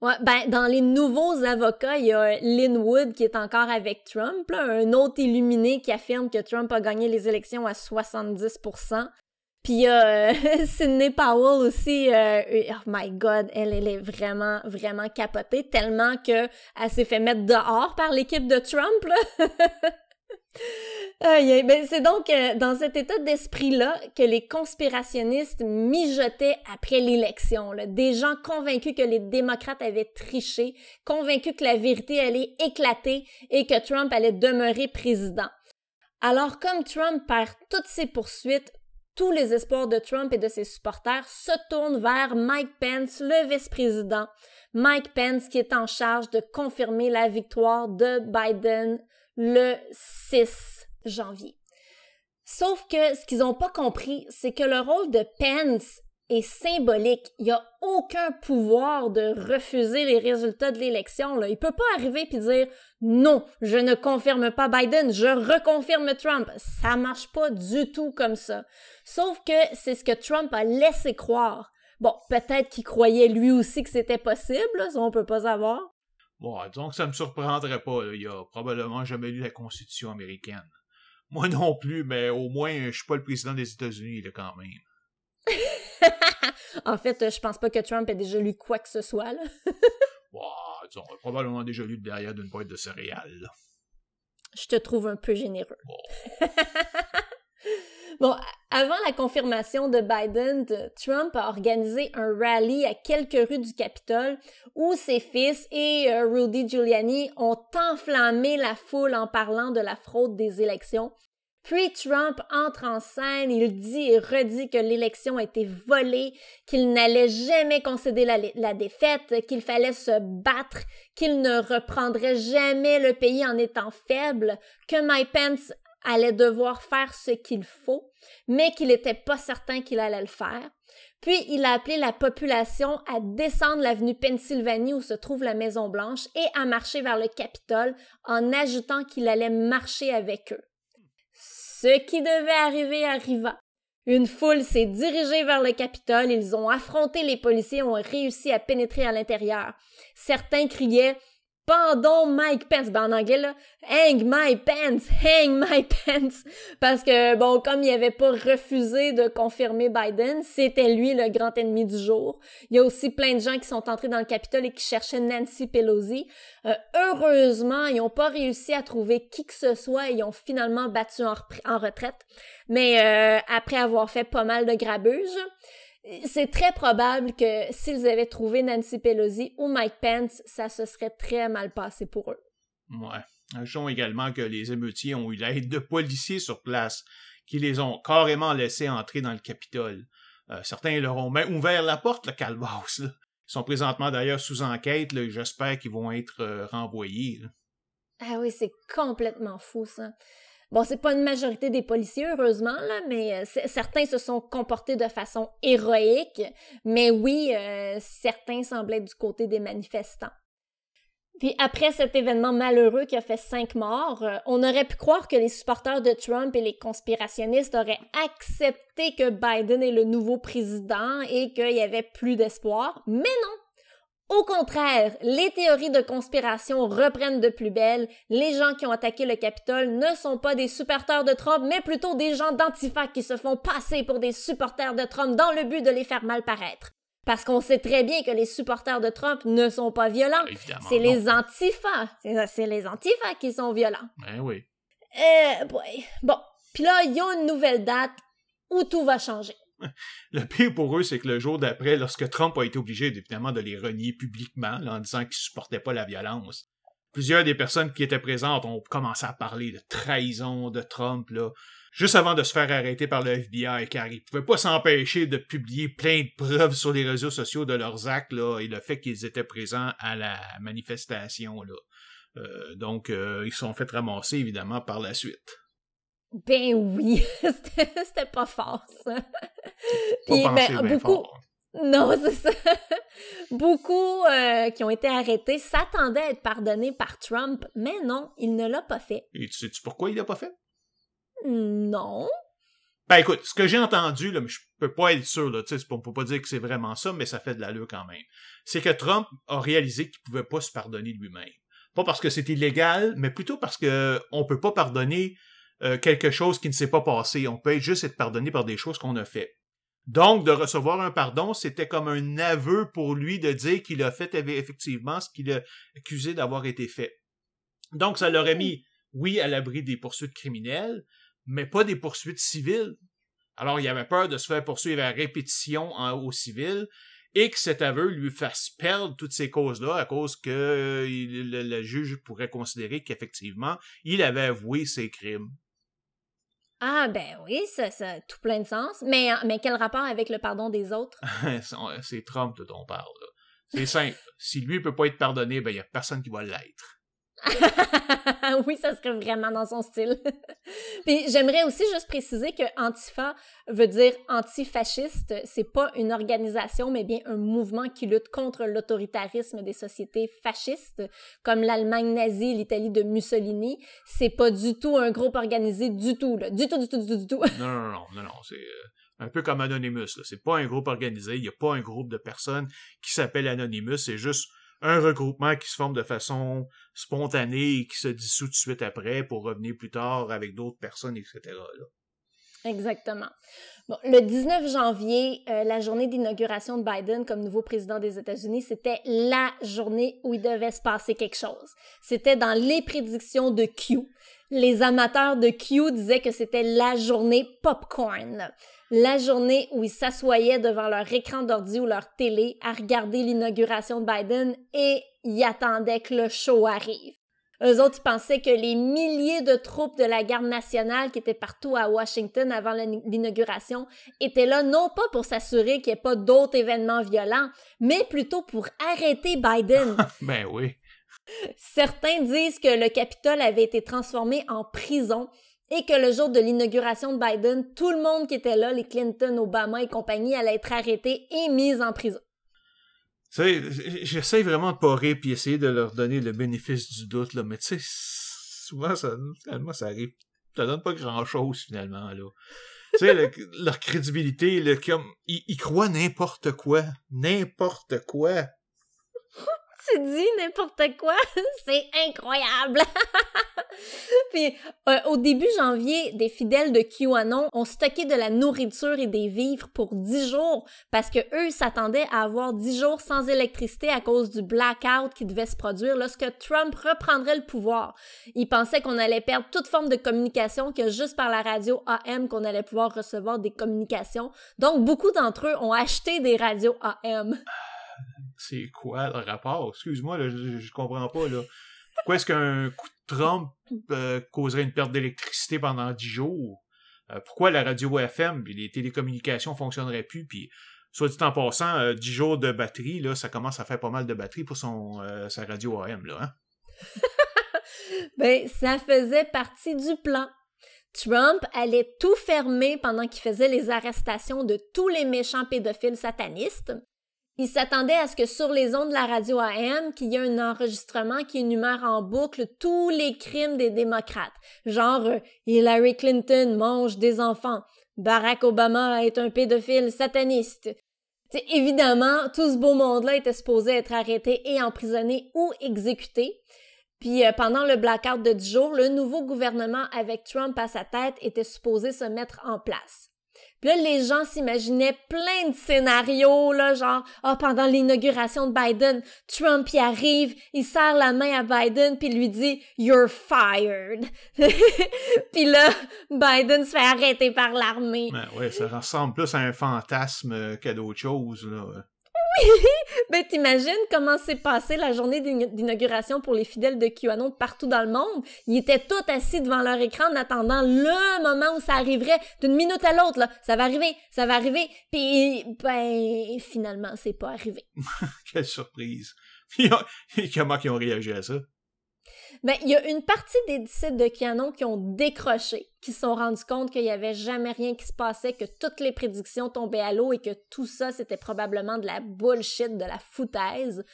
Ouais, ben, dans les nouveaux avocats, il y a Lynn Wood qui est encore avec Trump, un autre illuminé qui affirme que Trump a gagné les élections à 70%. Puis il y a Powell aussi, euh, oh my god, elle, elle est vraiment, vraiment capotée, tellement que elle s'est fait mettre dehors par l'équipe de Trump, là. ben, c'est donc euh, dans cet état d'esprit-là que les conspirationnistes mijotaient après l'élection. Des gens convaincus que les démocrates avaient triché, convaincus que la vérité allait éclater et que Trump allait demeurer président. Alors comme Trump perd toutes ses poursuites, tous les espoirs de Trump et de ses supporters se tournent vers Mike Pence, le vice-président. Mike Pence qui est en charge de confirmer la victoire de Biden le 6 janvier. Sauf que ce qu'ils n'ont pas compris, c'est que le rôle de Pence est symbolique. Il n'y a aucun pouvoir de refuser les résultats de l'élection. Il peut pas arriver puis dire non, je ne confirme pas Biden, je reconfirme Trump. Ça marche pas du tout comme ça. Sauf que c'est ce que Trump a laissé croire. Bon, peut-être qu'il croyait lui aussi que c'était possible, ça on peut pas savoir. Bon, donc ça me surprendrait pas. Il a probablement jamais lu la Constitution américaine. Moi non plus, mais au moins je suis pas le président des États-Unis quand même. en fait, je pense pas que Trump ait déjà lu quoi que ce soit. Là. bon, disons, probablement déjà lu derrière d'une boîte de céréales. Je te trouve un peu généreux. Bon, avant la confirmation de Biden, Trump a organisé un rallye à quelques rues du Capitole où ses fils et euh, Rudy Giuliani ont enflammé la foule en parlant de la fraude des élections. Puis Trump entre en scène, il dit et redit que l'élection a été volée, qu'il n'allait jamais concéder la, la défaite, qu'il fallait se battre, qu'il ne reprendrait jamais le pays en étant faible, que Mike Pence allait devoir faire ce qu'il faut, mais qu'il n'était pas certain qu'il allait le faire. Puis il a appelé la population à descendre l'avenue Pennsylvanie où se trouve la Maison Blanche et à marcher vers le Capitole en ajoutant qu'il allait marcher avec eux. Ce qui devait arriver arriva. Une foule s'est dirigée vers le Capitole, ils ont affronté les policiers et ont réussi à pénétrer à l'intérieur. Certains criaient pendant Mike Pence. Ben, en anglais, là, hang my pants, hang my pants. Parce que, bon, comme il avait pas refusé de confirmer Biden, c'était lui le grand ennemi du jour. Il y a aussi plein de gens qui sont entrés dans le Capitole et qui cherchaient Nancy Pelosi. Euh, heureusement, ils ont pas réussi à trouver qui que ce soit et ils ont finalement battu en, retraite. Mais euh, après avoir fait pas mal de grabuge, c'est très probable que s'ils avaient trouvé Nancy Pelosi ou Mike Pence, ça se serait très mal passé pour eux. Ouais. Ajoutons également que les émeutiers ont eu l'aide de policiers sur place qui les ont carrément laissés entrer dans le Capitole. Euh, certains leur ont même ouvert la porte, le calvasse. Ils sont présentement d'ailleurs sous enquête. J'espère qu'ils vont être euh, renvoyés. Ah oui, c'est complètement fou ça. Bon, c'est pas une majorité des policiers, heureusement, là, mais euh, certains se sont comportés de façon héroïque, mais oui, euh, certains semblaient du côté des manifestants. Puis après cet événement malheureux qui a fait cinq morts, euh, on aurait pu croire que les supporters de Trump et les conspirationnistes auraient accepté que Biden est le nouveau président et qu'il y avait plus d'espoir, mais non! Au contraire, les théories de conspiration reprennent de plus belle. Les gens qui ont attaqué le Capitole ne sont pas des supporters de Trump, mais plutôt des gens d'Antifa qui se font passer pour des supporters de Trump dans le but de les faire mal paraître. Parce qu'on sait très bien que les supporters de Trump ne sont pas violents. C'est les Antifa. C'est les Antifa qui sont violents. Ben oui. Boy. Bon. Puis là, il y a une nouvelle date où tout va changer. Le pire pour eux, c'est que le jour d'après, lorsque Trump a été obligé évidemment de les renier publiquement, en disant qu'il supportait pas la violence, plusieurs des personnes qui étaient présentes ont commencé à parler de trahison de Trump, là, juste avant de se faire arrêter par le FBI, car ils pouvaient pas s'empêcher de publier plein de preuves sur les réseaux sociaux de leurs actes, là, et le fait qu'ils étaient présents à la manifestation, là. Euh, donc, euh, ils sont fait ramasser, évidemment, par la suite. Ben oui, c'était pas fort, ça. Puis, ben, beaucoup... Non, c'est ça. Beaucoup euh, qui ont été arrêtés s'attendaient à être pardonnés par Trump, mais non, il ne l'a pas fait. Et tu sais-tu pourquoi il l'a pas fait? Non. Ben écoute, ce que j'ai entendu, là, mais je peux pas être sûr, là, tu sais, on peut pas dire que c'est vraiment ça, mais ça fait de l'allure quand même. C'est que Trump a réalisé qu'il pouvait pas se pardonner lui-même. Pas parce que c'est illégal, mais plutôt parce que on peut pas pardonner euh, quelque chose qui ne s'est pas passé. On peut juste être pardonné par des choses qu'on a fait. Donc, de recevoir un pardon, c'était comme un aveu pour lui de dire qu'il a fait effectivement ce qu'il a accusé d'avoir été fait. Donc, ça l'aurait mis, oui, à l'abri des poursuites criminelles, mais pas des poursuites civiles. Alors, il avait peur de se faire poursuivre à répétition au civil et que cet aveu lui fasse perdre toutes ces causes-là à cause que le, juge pourrait considérer qu'effectivement, il avait avoué ses crimes. Ah, ben oui, ça, a tout plein de sens. Mais, mais quel rapport avec le pardon des autres? c'est Trump dont on parle. C'est simple. si lui peut pas être pardonné, ben il a personne qui va l'être. oui, ça serait vraiment dans son style. Puis j'aimerais aussi juste préciser que Antifa veut dire antifasciste. C'est pas une organisation, mais bien un mouvement qui lutte contre l'autoritarisme des sociétés fascistes, comme l'Allemagne nazie, l'Italie de Mussolini. C'est pas du tout un groupe organisé du tout. Du tout, du tout, du tout, du tout. non, non, non, non, non. C'est euh, un peu comme Anonymous. C'est pas un groupe organisé. Il y a pas un groupe de personnes qui s'appelle Anonymous. C'est juste un regroupement qui se forme de façon spontanée et qui se dissout tout de suite après pour revenir plus tard avec d'autres personnes, etc. Exactement. Bon, le 19 janvier, euh, la journée d'inauguration de Biden comme nouveau président des États-Unis, c'était la journée où il devait se passer quelque chose. C'était dans les prédictions de Q. Les amateurs de Q disaient que c'était la journée popcorn la journée où ils s'assoyaient devant leur écran d'ordi ou leur télé à regarder l'inauguration de Biden et y attendaient que le show arrive. Eux autres, ils pensaient que les milliers de troupes de la garde nationale qui étaient partout à Washington avant l'inauguration étaient là non pas pour s'assurer qu'il n'y ait pas d'autres événements violents, mais plutôt pour arrêter Biden. ben oui. Certains disent que le Capitole avait été transformé en prison et que le jour de l'inauguration de Biden, tout le monde qui était là, les Clinton, Obama et compagnie, allait être arrêté et mis en prison. Tu sais, j'essaie vraiment de parer puis essayer de leur donner le bénéfice du doute, là, mais tu sais, souvent, ça, finalement, ça arrive. Ça donne pas grand-chose, finalement, là. tu sais, leur crédibilité, le, ils, ils croient n'importe quoi. N'importe quoi. Tu dis n'importe quoi, c'est incroyable. Puis euh, au début janvier, des fidèles de QAnon ont stocké de la nourriture et des vivres pour 10 jours parce que eux s'attendaient à avoir 10 jours sans électricité à cause du blackout qui devait se produire lorsque Trump reprendrait le pouvoir. Ils pensaient qu'on allait perdre toute forme de communication, que juste par la radio AM qu'on allait pouvoir recevoir des communications. Donc beaucoup d'entre eux ont acheté des radios AM. C'est quoi le rapport? Excuse-moi, je, comprends pas, là. Pourquoi est-ce qu'un coup de Trump euh, causerait une perte d'électricité pendant dix jours? Euh, pourquoi la radio FM et les télécommunications fonctionneraient plus? Puis, soit dit en passant, euh, dix jours de batterie, là, ça commence à faire pas mal de batterie pour son, sa radio AM, là, hein? ben, ça faisait partie du plan. Trump allait tout fermer pendant qu'il faisait les arrestations de tous les méchants pédophiles satanistes. Il s'attendait à ce que sur les ondes de la radio AM, qu'il y ait un enregistrement qui énumère en boucle tous les crimes des démocrates. Genre, euh, Hillary Clinton mange des enfants. Barack Obama est un pédophile sataniste. évidemment, tout ce beau monde-là était supposé être arrêté et emprisonné ou exécuté. Puis euh, pendant le blackout de 10 jours, le nouveau gouvernement avec Trump à sa tête était supposé se mettre en place. Là, les gens s'imaginaient plein de scénarios, là, genre, ah, pendant l'inauguration de Biden, Trump y arrive, il serre la main à Biden, puis lui dit « You're fired ». Puis là, Biden se fait arrêter par l'armée. Ben ouais, ça ressemble plus à un fantasme qu'à d'autres choses, là. Oui! Ben, t'imagines comment s'est passée la journée d'inauguration pour les fidèles de QAnon partout dans le monde? Ils étaient tous assis devant leur écran en attendant le moment où ça arriverait d'une minute à l'autre, là. Ça va arriver, ça va arriver. Puis, ben, finalement, c'est pas arrivé. Quelle surprise. comment ils ont réagi à ça? Ben, il y a une partie des disciples de Canon qui ont décroché, qui se sont rendus compte qu'il n'y avait jamais rien qui se passait, que toutes les prédictions tombaient à l'eau et que tout ça, c'était probablement de la bullshit, de la foutaise.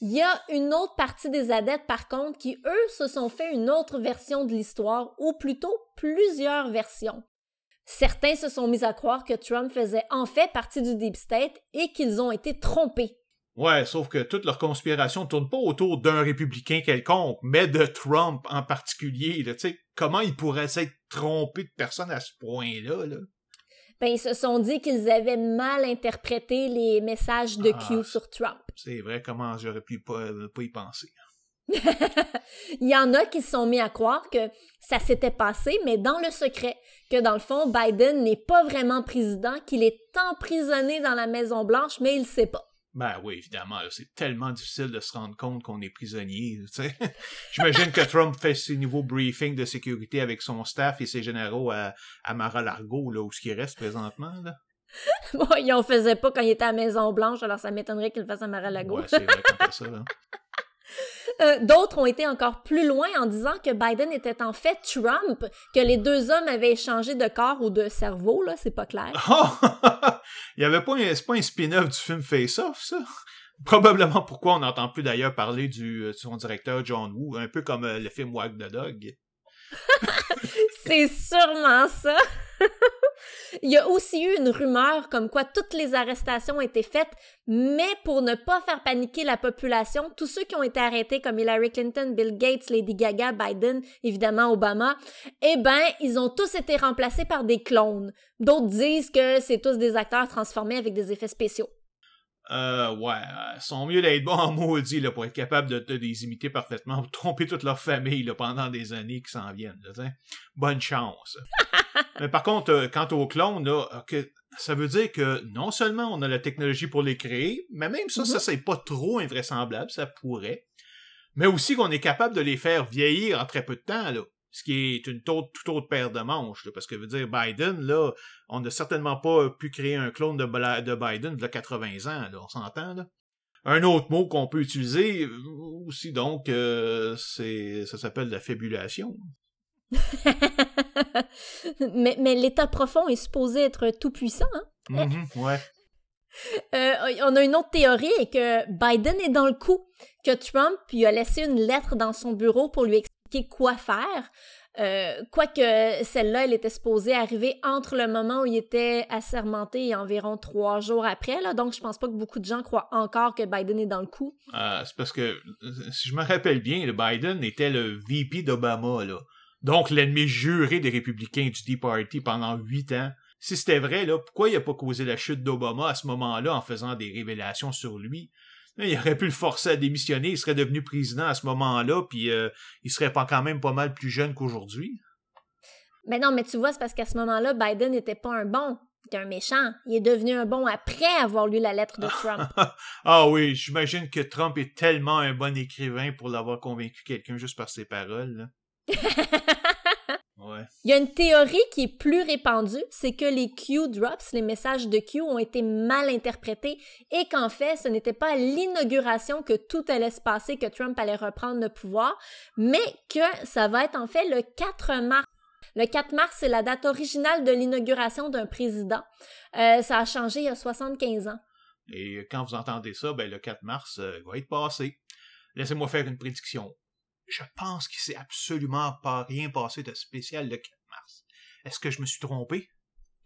Il y a une autre partie des adeptes, par contre, qui, eux, se sont fait une autre version de l'histoire, ou plutôt plusieurs versions. Certains se sont mis à croire que Trump faisait en fait partie du Deep State et qu'ils ont été trompés. Ouais, sauf que toute leur conspiration ne tourne pas autour d'un républicain quelconque, mais de Trump en particulier. Là. Comment ils pourraient s'être trompés de personne à ce point-là? Là? Ben, ils se sont dit qu'ils avaient mal interprété les messages de Q ah, sur Trump. C'est vrai, comment j'aurais pu pas, pas y penser. Il y en a qui se sont mis à croire que ça s'était passé, mais dans le secret, que dans le fond, Biden n'est pas vraiment président, qu'il est emprisonné dans la Maison-Blanche, mais il ne sait pas. Ben oui, évidemment, c'est tellement difficile de se rendre compte qu'on est prisonnier. J'imagine que Trump fait ses nouveaux briefings de sécurité avec son staff et ses généraux à, à Mar-a-Lago, là où ce qui reste présentement. Là. bon, il en faisait pas quand il était à Maison-Blanche, alors ça m'étonnerait qu'il le fasse à Mar-a-Lago. Ouais, c'est vrai ça, là. Euh, d'autres ont été encore plus loin en disant que Biden était en fait Trump, que les deux hommes avaient échangé de corps ou de cerveau, là, c'est pas clair. Il y avait pas un, pas un spin-off du film Face Off, ça? Probablement pourquoi on n'entend plus d'ailleurs parler du, de euh, son directeur John Woo, un peu comme euh, le film Wag the Dog. c'est sûrement ça. Il y a aussi eu une rumeur comme quoi toutes les arrestations ont été faites, mais pour ne pas faire paniquer la population, tous ceux qui ont été arrêtés comme Hillary Clinton, Bill Gates, Lady Gaga, Biden, évidemment Obama, eh ben, ils ont tous été remplacés par des clones. D'autres disent que c'est tous des acteurs transformés avec des effets spéciaux. Euh, ouais, ils sont mieux d'être bons en maudit là, pour être capable de, te les imiter parfaitement, pour tromper toute leur famille là, pendant des années qui s'en viennent. Là, Bonne chance. Mais par contre, euh, quant aux clones, là, ça veut dire que non seulement on a la technologie pour les créer, mais même ça, ça mm-hmm. c'est pas trop invraisemblable, ça pourrait. Mais aussi qu'on est capable de les faire vieillir en très peu de temps, là ce qui est une toute, autre paire de manches. parce que veut dire, Biden, là, on n'a certainement pas pu créer un clone de, de Biden de 80 ans, là, on s'entend, là. Un autre mot qu'on peut utiliser aussi, donc, euh, c'est ça s'appelle la fabulation. mais, mais l'état profond est supposé être tout puissant, hein? Mm-hmm, ouais. Euh, on a une autre théorie et que Biden est dans le coup, que Trump lui a laissé une lettre dans son bureau pour lui expliquer quoi faire. Euh, quoique celle-là, elle était supposée arriver entre le moment où il était assermenté et environ trois jours après. Là, donc, je pense pas que beaucoup de gens croient encore que Biden est dans le coup. Euh, c'est parce que, si je me rappelle bien, le Biden était le VP d'Obama. là. Donc, l'ennemi juré des républicains du Tea Party pendant huit ans si c'était vrai, là, pourquoi il n'a pas causé la chute d'Obama à ce moment-là en faisant des révélations sur lui? Il aurait pu le forcer à démissionner, il serait devenu président à ce moment-là, puis euh, il serait pas quand même pas mal plus jeune qu'aujourd'hui. Mais non, mais tu vois, c'est parce qu'à ce moment-là, Biden n'était pas un bon, il était un méchant. Il est devenu un bon après avoir lu la lettre de Trump. ah oui, j'imagine que Trump est tellement un bon écrivain pour l'avoir convaincu quelqu'un juste par ses paroles. Il y a une théorie qui est plus répandue, c'est que les Q drops, les messages de Q, ont été mal interprétés et qu'en fait, ce n'était pas à l'inauguration que tout allait se passer, que Trump allait reprendre le pouvoir, mais que ça va être en fait le 4 mars. Le 4 mars, c'est la date originale de l'inauguration d'un président. Euh, ça a changé il y a 75 ans. Et quand vous entendez ça, ben, le 4 mars euh, va être passé. Laissez-moi faire une prédiction je pense qu'il s'est absolument pas rien passé de spécial le 4 mars. Est-ce que je me suis trompé?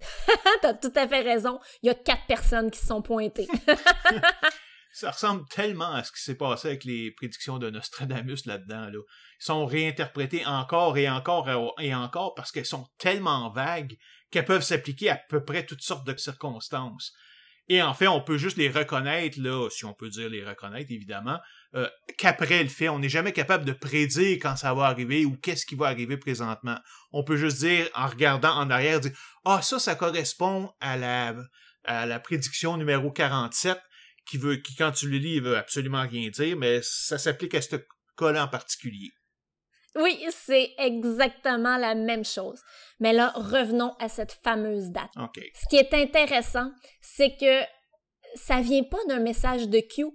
T'as tout à fait raison. Il y a quatre personnes qui se sont pointées. ça ressemble tellement à ce qui s'est passé avec les prédictions de Nostradamus là-dedans. Là. Ils sont réinterprétés encore et encore et encore parce qu'elles sont tellement vagues qu'elles peuvent s'appliquer à peu près toutes sortes de circonstances. Et en fait, on peut juste les reconnaître, là, si on peut dire les reconnaître, évidemment, euh, qu'après le fait. On n'est jamais capable de prédire quand ça va arriver ou qu'est-ce qui va arriver présentement. On peut juste dire, en regardant en arrière, dire Ah, ça, ça correspond à la, à la prédiction numéro 47, qui veut, qui, quand tu le lis, veut absolument rien dire, mais ça s'applique à ce cas-là en particulier. Oui, c'est exactement la même chose. Mais là, revenons à cette fameuse date. Ce qui est intéressant, c'est que ça vient pas d'un message de Q.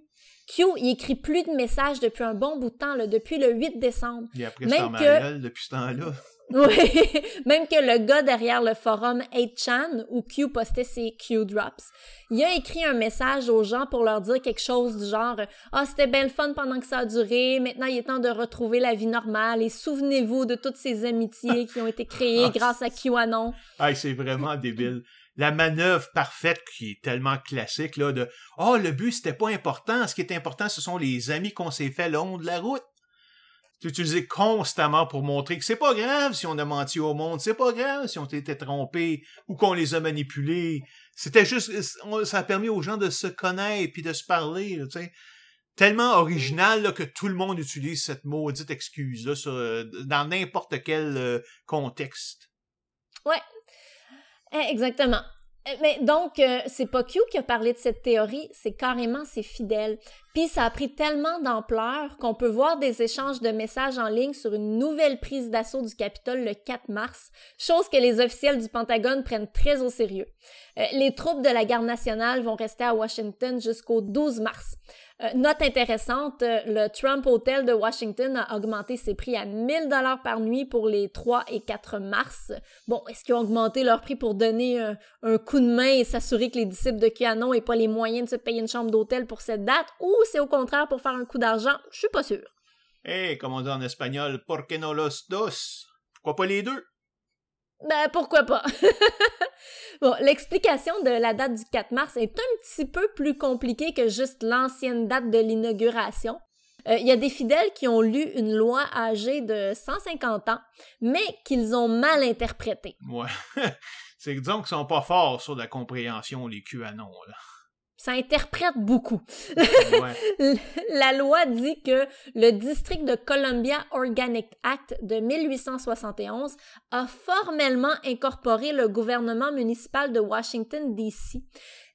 Q, il écrit plus de messages depuis un bon bout de temps, là, depuis le 8 décembre. Il a pris Même que... depuis ce temps-là. Oui, même que le gars derrière le forum 8chan, où Q postait ses Q drops, il a écrit un message aux gens pour leur dire quelque chose du genre Ah, c'était bien le fun pendant que ça a duré, maintenant il est temps de retrouver la vie normale et souvenez-vous de toutes ces amitiés qui ont été créées ah, grâce à QAnon. Ah, c'est vraiment débile. La manœuvre parfaite qui est tellement classique là de Oh, le but c'était pas important, ce qui est important ce sont les amis qu'on s'est fait le long de la route utilisé constamment pour montrer que c'est pas grave si on a menti au monde, c'est pas grave si on été trompé ou qu'on les a manipulés. C'était juste, ça a permis aux gens de se connaître puis de se parler. Tellement original que tout le monde utilise cette maudite excuse là euh, dans n'importe quel euh, contexte. Ouais, eh, exactement. Eh, mais donc, euh, c'est pas Q qui a parlé de cette théorie, c'est carrément ses fidèles. Puis ça a pris tellement d'ampleur qu'on peut voir des échanges de messages en ligne sur une nouvelle prise d'assaut du Capitole le 4 mars, chose que les officiels du Pentagone prennent très au sérieux. Euh, les troupes de la garde nationale vont rester à Washington jusqu'au 12 mars. Euh, note intéressante, euh, le Trump Hotel de Washington a augmenté ses prix à 1000 dollars par nuit pour les 3 et 4 mars. Bon, est-ce qu'ils ont augmenté leur prix pour donner un, coup de main et s'assurer que les disciples de QAnon n'aient pas les moyens de se payer une chambre d'hôtel pour cette date? Ou c'est au contraire pour faire un coup d'argent? Je suis pas sûr. Eh, comme on dit en espagnol, ¿por qué no los dos? Pourquoi pas les deux? Ben, pourquoi pas? bon, l'explication de la date du 4 mars est un petit peu plus compliquée que juste l'ancienne date de l'inauguration. Euh, il y a des fidèles qui ont lu une loi âgée de 150 ans, mais qu'ils ont mal interprétée. Ouais. C'est disons qu'ils sont pas forts sur la compréhension, les QAnon, là ça interprète beaucoup. la loi dit que le district de Columbia Organic Act de 1871 a formellement incorporé le gouvernement municipal de Washington, D.C.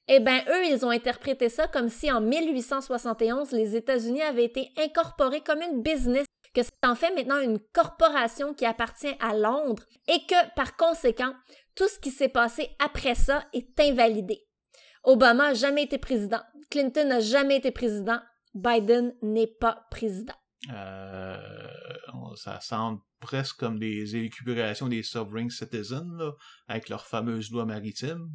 Eh bien, eux, ils ont interprété ça comme si en 1871, les États-Unis avaient été incorporés comme une business, que c'est en fait maintenant une corporation qui appartient à Londres et que, par conséquent, tout ce qui s'est passé après ça est invalidé. Obama n'a jamais été président. Clinton n'a jamais été président. Biden n'est pas président. Euh, ça semble presque comme des élucubrations des sovereign citizens, là, avec leur fameuse loi maritime.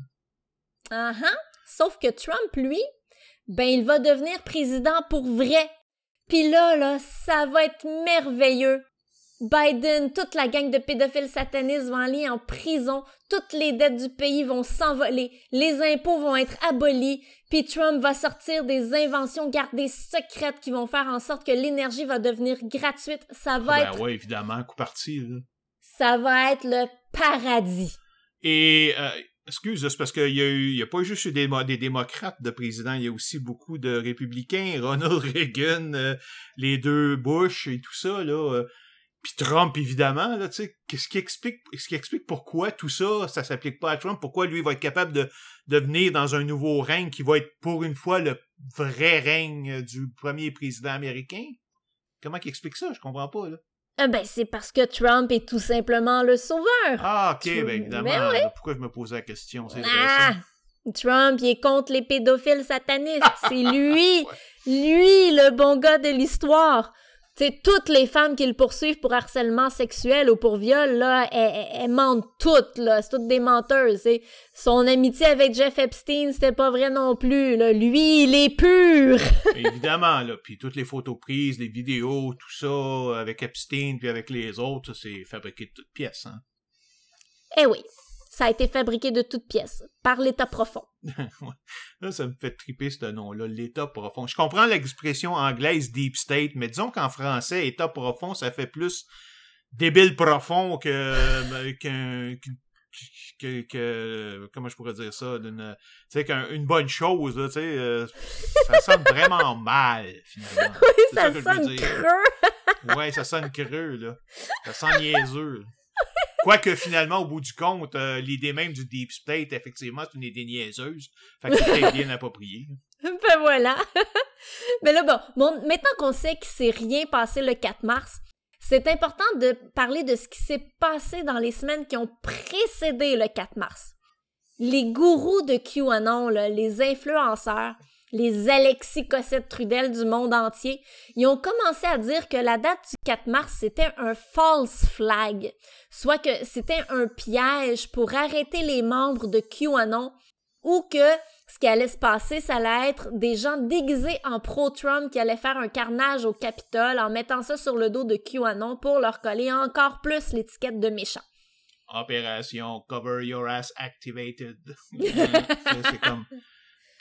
Uh -huh. Sauf que Trump, lui, ben, il va devenir président pour vrai. Puis là, là, ça va être merveilleux. Biden, toute la gang de pédophiles satanistes vont aller en prison, toutes les dettes du pays vont s'envoler, les impôts vont être abolis, puis Trump va sortir des inventions gardées secrètes qui vont faire en sorte que l'énergie va devenir gratuite. Ça va ben être... oui, évidemment, coup parti. Ça va être le paradis. Et... Euh, excuse, c'est parce qu'il y a pas juste eu des, des, démocrates de présidents, il y a aussi beaucoup de républicains, Ronald Reagan, euh, les deux Bush et tout ça, là. Euh, puis Trump, évidemment, là, tu sais, qu'est-ce qui explique, ce qui explique pourquoi tout ça, ça s'applique pas à Trump, pourquoi lui va être capable de, de venir dans un nouveau règne qui va être pour une fois le vrai règne du premier président américain? Comment qu'il explique ça? Je comprends pas, là. Ah ben, c'est parce que Trump est tout simplement le sauveur. Ah, ok, ben évidemment. Ben pourquoi je me posais la question? C'est ah, Trump, il est contre les pédophiles satanistes. c'est lui, lui, le bon gars de l'histoire. Tu toutes les femmes qui le poursuivent pour harcèlement sexuel ou pour viol, là, elles, mentent toutes, là. C'est toutes des menteuses, Son amitié avec Jeff Epstein, c'était pas vrai non plus, là. Lui, il est pur! Évidemment, là. Puis toutes les photos prises, les vidéos, tout ça, avec Epstein puis avec les autres, c'est fabriqué de toutes pièces, hein. Eh oui. Ça a été fabriqué de toutes pièces, par l'État profond. là, ça me fait triper ce nom-là, l'État profond. Je comprends l'expression anglaise deep state, mais disons qu'en français, État profond, ça fait plus débile profond que qu'un que, que, comment je pourrais dire ça d'une qu'une bonne chose tu sais euh, ça sonne vraiment mal finalement. Oui ça, sonne creux. Ouais ça sonne creux là. Ça sent niaiseux Quoique finalement, au bout du compte, euh, l'idée même du deep state, effectivement, c'est une idée niaiseuse. Fait que c'est bien approprié. ben voilà. Mais là, bon, bon maintenant qu'on sait qu'il s'est rien passé le 4 mars, c'est important de parler de ce qui s'est passé dans les semaines qui ont précédé le 4 mars. Les gourous de QAnon, les influenceurs, les Alexis Cossette Trudel du monde entier, ils ont commencé à dire que la date du 4 mars, c'était un false flag, soit que c'était un piège pour arrêter les membres de QAnon ou que ce qui allait se passer, ça allait être des gens déguisés en pro-Trump qui allaient faire un carnage au Capitole en mettant ça sur le dos de QAnon pour leur coller encore plus l'étiquette de méchant. Opération Cover Your Ass Activated. c'est comme.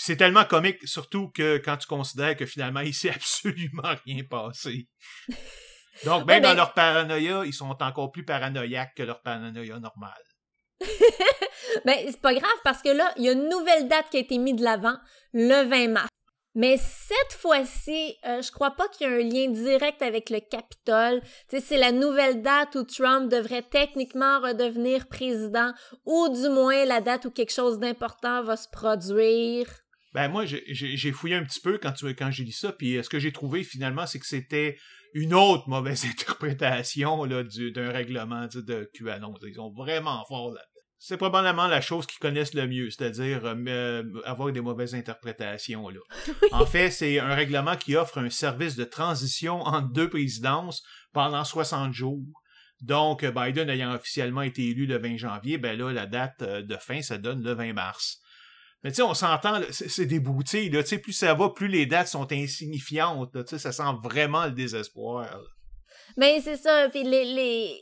C'est tellement comique, surtout que quand tu considères que finalement, il s'est absolument rien passé. Donc, même dans leur paranoïa, ils sont encore plus paranoïaques que leur paranoïa normale. ben, c'est pas grave parce que là, il y a une nouvelle date qui a été mise de l'avant, le 20 mars. Mais cette fois-ci, euh, je crois pas qu'il y a un lien direct avec le Capitole. c'est la nouvelle date où Trump devrait techniquement redevenir président, ou du moins la date où quelque chose d'important va se produire. Ben moi, j'ai fouillé un petit peu quand, tu, quand j'ai lu ça, puis euh, ce que j'ai trouvé finalement, c'est que c'était une autre mauvaise interprétation d'un règlement de QAnon. Ils sont vraiment forts là c'est probablement la chose qu'ils connaissent le mieux, c'est-à-dire euh, euh, avoir des mauvaises interprétations. Là. En fait, c'est un règlement qui offre un service de transition entre deux présidences pendant 60 jours. Donc, Biden ayant officiellement été élu le 20 janvier, ben là, la date de fin, ça donne le 20 mars. Mais tu sais, on s'entend, c'est des boutilles, là, tu sais, plus ça va, plus les dates sont insignifiantes, tu sais, ça sent vraiment le désespoir. Mais c'est ça, puis les, les,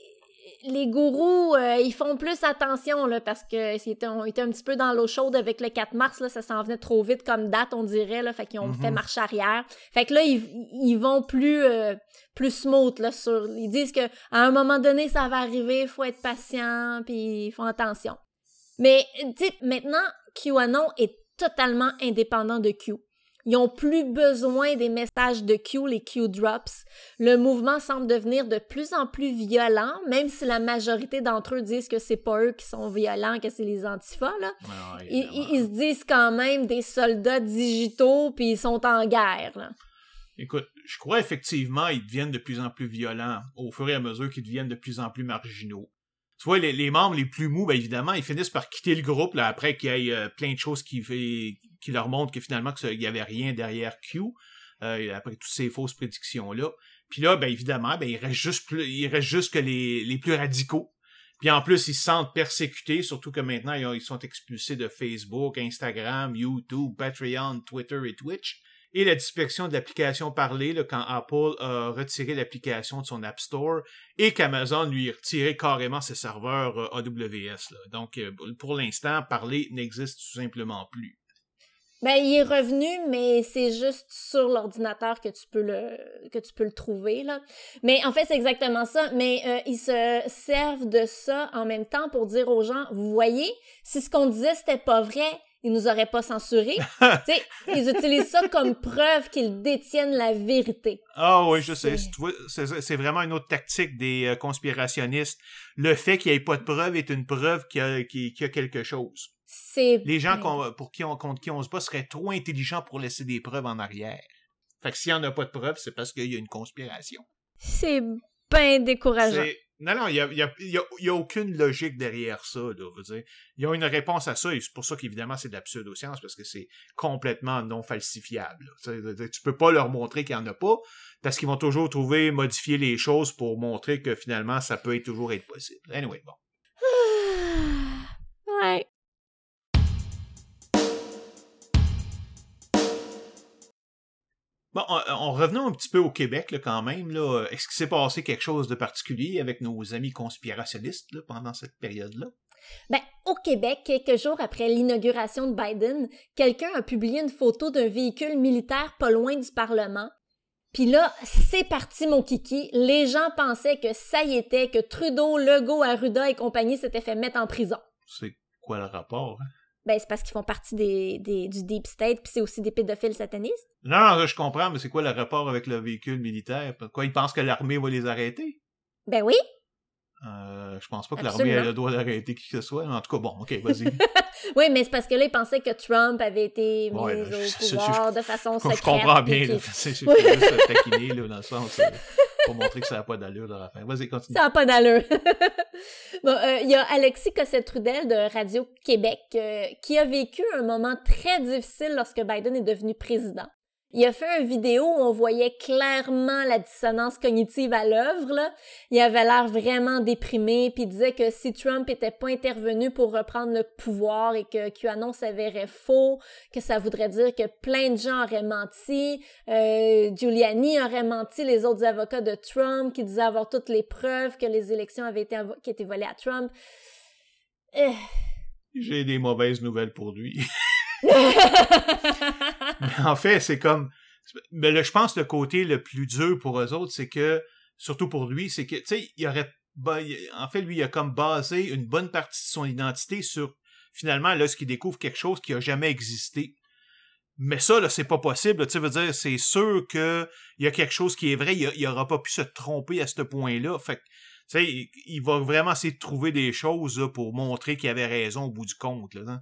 les gourous, euh, ils font plus attention, là, parce que c'était, on était un petit peu dans l'eau chaude avec le 4 mars, là, ça s'en venait trop vite comme date, on dirait, là, fait qu'ils ont fait mhm. marche arrière. Fait que là, ils, ils vont plus, euh, plus smooth, là, sur, ils disent que à un moment donné, ça va arriver, il faut être patient, puis ils font attention. Mais, tu sais, maintenant, QAnon est totalement indépendant de Q. Ils n'ont plus besoin des messages de Q, les Q drops. Le mouvement semble devenir de plus en plus violent, même si la majorité d'entre eux disent que c'est pas eux qui sont violents, que c'est les antifas. Là. ils, se disent quand même des soldats digitaux, puis ils sont en guerre. Écoute, je crois effectivement qu'ils deviennent de plus en plus violents au fur et à mesure qu'ils deviennent de plus en plus marginaux tu vois, les, membres les plus mous, ben évidemment, ils finissent par quitter le groupe là, après qu'il y ait euh, plein de choses qui, leur montrent que finalement il n'y avait rien derrière Q, euh, après toutes ces fausses prédictions-là. Puis là, ben évidemment, ben, il reste juste que les plus radicaux. Puis en plus, ils se sentent persécutés, surtout que maintenant, ils sont expulsés de Facebook, Instagram, YouTube, Patreon, Twitter et Twitch et la dispersion de l'application parlée quand Apple a retiré l'application de son App Store et qu'Amazon lui a retiré carrément ses serveurs euh, AWS. Donc, euh, pour l'instant, parler n'existe tout simplement plus. Ben, il est revenu, mais c'est juste sur l'ordinateur que tu peux le que tu peux le trouver là. Mais en fait, c'est exactement ça. Mais euh, ils se servent de ça en même temps pour dire aux gens, vous voyez, si ce qu'on disait c'était pas vrai, ils nous auraient pas censuré. ils utilisent ça comme preuve qu'ils détiennent la vérité. Ah oui, je sais. C'est vraiment une autre tactique des euh, conspirationnistes. Le fait qu'il n'y ait pas de preuve est une preuve qu'il y, a quelque chose. Les gens pour qui on, contre qui on se bat seraient trop intelligents pour laisser des preuves en arrière. Fait que s'il n'y en a pas de preuves, c'est parce qu'il y a une conspiration. C'est bien décourageant. Non, non, il n'y a, y a, aucune logique derrière ça. Là, dire. Il y a une réponse à ça, et c'est pour ça qu'évidemment c'est de la pseudo-science, parce que c'est complètement non falsifiable. Tu peux pas leur montrer qu'il n'y en a pas, parce qu'ils vont toujours trouver, modifier les choses pour montrer que finalement ça peut toujours être possible. Anyway, bon. Bon, en, revenant un petit peu au Québec, là, quand même, là, est-ce qu'il s'est passé quelque chose de particulier avec nos amis conspirationnistes là, pendant cette période-là? Ben, au Québec, quelques jours après l'inauguration de Biden, quelqu'un a publié une photo d'un véhicule militaire pas loin du Parlement. Puis là, c'est parti mon kiki. Les gens pensaient que ça y était, que Trudeau, Legault, Arruda et compagnie s'étaient fait mettre en prison. C'est quoi le rapport? Hein? Ben, c'est parce qu'ils font partie des, des, du Deep State, puis c'est aussi des pédophiles satanistes. Non, non, je comprends, mais c'est quoi le rapport avec le véhicule militaire? Pourquoi ils pensent que l'armée va les arrêter? Ben oui. Euh, je pense pas que l'armée a le droit d'arrêter qui que ce soit. En tout cas, bon, ok, vas-y. oui, mais c'est parce que là, ils pensaient que Trump avait été mis au pouvoir de façon secrète. Je comprends bien. C'est juste taquiner, là, dans le sens... Euh, pour montrer que ça n'a pas d'allure dans la fin. Vas-y, continue. Ça n'a pas d'allure. bon, euh, il y a Alexis Cossette-Trudel de Radio-Québec qui a vécu un moment très difficile lorsque Biden est devenu président. Il a fait une vidéo où on voyait clairement la dissonance cognitive à l'œuvre. Il avait l'air vraiment déprimé, puis il disait que si Trump était pas intervenu pour reprendre le pouvoir et que QAnon s'avérait faux, que ça voudrait dire que plein de gens auraient menti, euh, Giuliani aurait menti, les autres avocats de Trump qui disaient avoir toutes les preuves que les élections avaient été qui étaient volées à Trump. Euh. J'ai des mauvaises nouvelles pour lui. en fait, c'est comme. Mais là, je pense que le côté le plus dur pour eux autres, c'est que, surtout pour lui, c'est que, tu sais, il aurait. En fait, lui, il a comme basé une bonne partie de son identité sur, finalement, lorsqu'il découvre quelque chose qui a jamais existé. Mais ça, là, c'est pas possible. Tu veux dire, c'est sûr qu'il y a quelque chose qui est vrai. Il, n'aura pas pu se tromper à ce point-là. Fait tu sais, il, va vraiment essayer de trouver des choses pour montrer qu'il avait raison au bout du compte. Là, hein.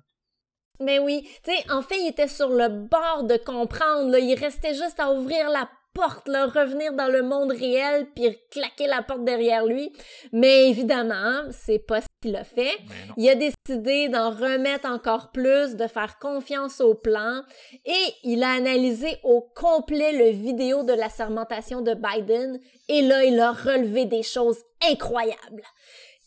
Mais oui, tu sais, en fait, il était sur le bord de comprendre, là. Il restait juste à ouvrir la porte, là, revenir dans le monde réel, puis claquer la porte derrière lui. Mais évidemment, c'est pas ce qu'il a fait. Il a décidé d'en remettre encore plus, de faire confiance au plan, et il a analysé au complet le vidéo de la sermentation de Biden, et là, il a relevé des choses incroyables.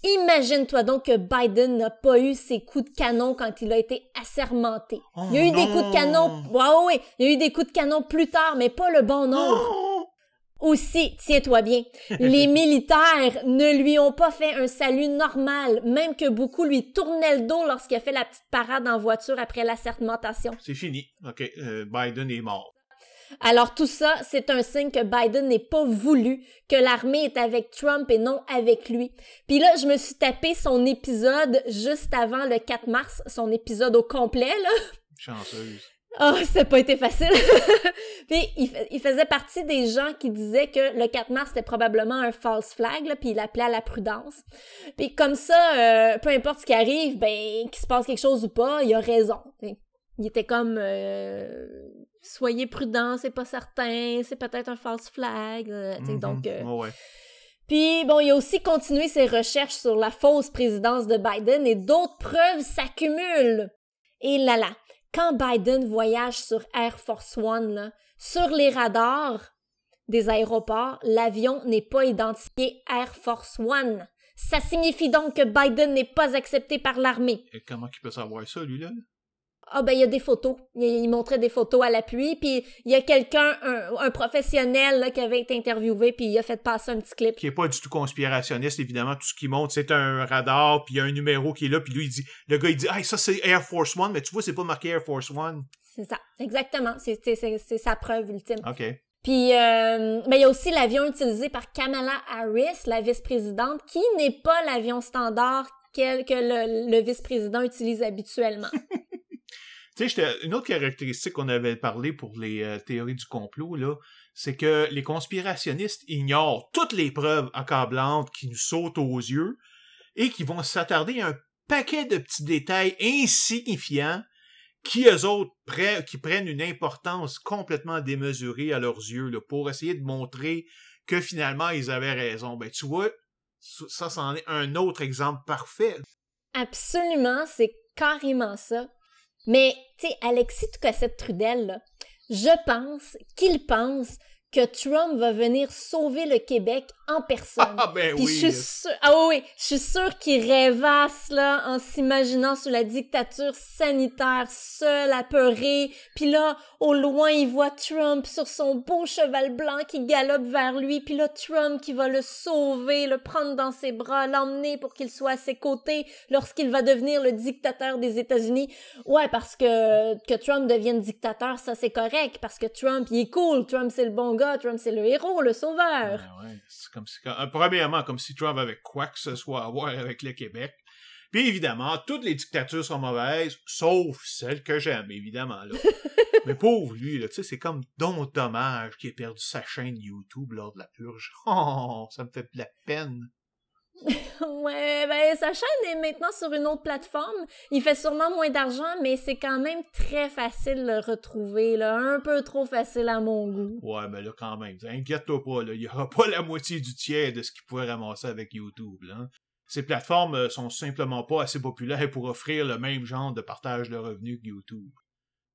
Imagine-toi donc que Biden n'a pas eu ses coups de canon quand il a été assermenté. Oh il y a eu des coups de canon. Ouais, ouais, Il y a eu des coups de canon plus tard, mais pas le bon nombre. Aussi, tiens-toi bien, les militaires ne lui ont pas fait un salut normal, même que beaucoup lui tournaient le dos lorsqu'il a fait la petite parade en voiture après l'assermentation. C'est fini. OK, euh, Biden est mort. Alors tout ça, c'est un signe que Biden n'est pas voulu, que l'armée est avec Trump et non avec lui. Puis là, je me suis tapé son épisode juste avant le 4 mars, son épisode au complet, là. Chanceuse. Oh, ça n'a pas été facile. puis il, faisait partie des gens qui disaient que le 4 mars c'était probablement un false flag, là, puis il appelait à la prudence. Puis comme ça, euh, peu importe ce qui arrive, ben qu'il se passe quelque chose ou pas, il a raison. Il était comme euh, soyez prudents, c'est pas certain, c'est peut-être un false flag. Euh. Donc, euh, Puis, bon, il a aussi continué ses recherches sur la fausse présidence de Biden et d'autres preuves s'accumulent. Et là là, quand Biden voyage sur Air Force One, sur les radars des aéroports, l'avion n'est pas identifié Air Force One. Ça signifie donc que Biden n'est pas accepté par l'armée. Et comment il peut savoir ça, lui-là? Ah ben il y a des photos. Il, montrait des photos à l'appui, puis il y a quelqu'un, un, professionnel là, qui avait été interviewé, puis il a fait passer un petit clip. Qui est pas du tout conspirationniste, évidemment. Tout ce qu'il montre, c'est un radar, puis il y a un numéro qui est là, puis lui, il dit, le gars, il dit, ah, ça c'est Air Force One, mais tu vois, c'est pas marqué Air Force One. C'est ça, exactement. C'est sa preuve ultime. OK. Puis, euh, ben, il y a aussi l'avion utilisé par Kamala Harris, la vice-présidente, qui n'est pas l'avion standard que le, le vice-président utilise habituellement. Tu sais, une autre caractéristique qu'on avait parlé pour les euh, théories du complot, c'est que les conspirationnistes ignorent toutes les preuves accablantes qui nous sautent aux yeux et qui vont s'attarder à un paquet de petits détails insignifiants qui, eux autres, prennent une importance complètement démesurée à leurs yeux pour essayer de montrer que finalement ils avaient raison. Ben, tu vois, ça, c'en est un autre exemple parfait. Absolument, c'est carrément ça. Mais, tu sais, Alexis Toucassette Trudel, là, je pense qu'il pense que Trump va venir sauver le Québec en personne. Ah ben Puis oui. je suis sûre, ah oui, je suis sûre qu'il rêvasse là en s'imaginant sous la dictature sanitaire, seul, apeuré. Puis là, au loin, il voit Trump sur son beau cheval blanc qui galope vers lui. Puis là, Trump qui va le sauver, le prendre dans ses bras, l'emmener pour qu'il soit à ses côtés lorsqu'il va devenir le dictateur des États-Unis. Ouais, parce que que Trump devienne dictateur, ça c'est correct parce que Trump, il est cool. Trump c'est le bon gars. Trump c'est le héros, le sauveur. Ouais, ouais, c'est comme si, euh, premièrement, comme si Trump avait quoi que ce soit à voir avec le Québec. Puis évidemment, toutes les dictatures sont mauvaises, sauf celle que j'aime, évidemment. Là. Mais pauvre lui, là, tu sais, c'est comme Don Dommage qui a perdu sa chaîne YouTube lors de la purge. Oh, ça me fait de la peine. Ouais, ben sa chaîne est maintenant sur une autre plateforme. Il fait sûrement moins d'argent, mais c'est quand même très facile de le retrouver, là. Un peu trop facile à mon goût. Ouais, mais là, quand même, inquiète-toi pas, il y aura pas la moitié du tiers de ce qu'il pourrait ramasser avec YouTube. Ces plateformes euh, sont simplement pas assez populaires pour offrir le même genre de partage de revenus que YouTube.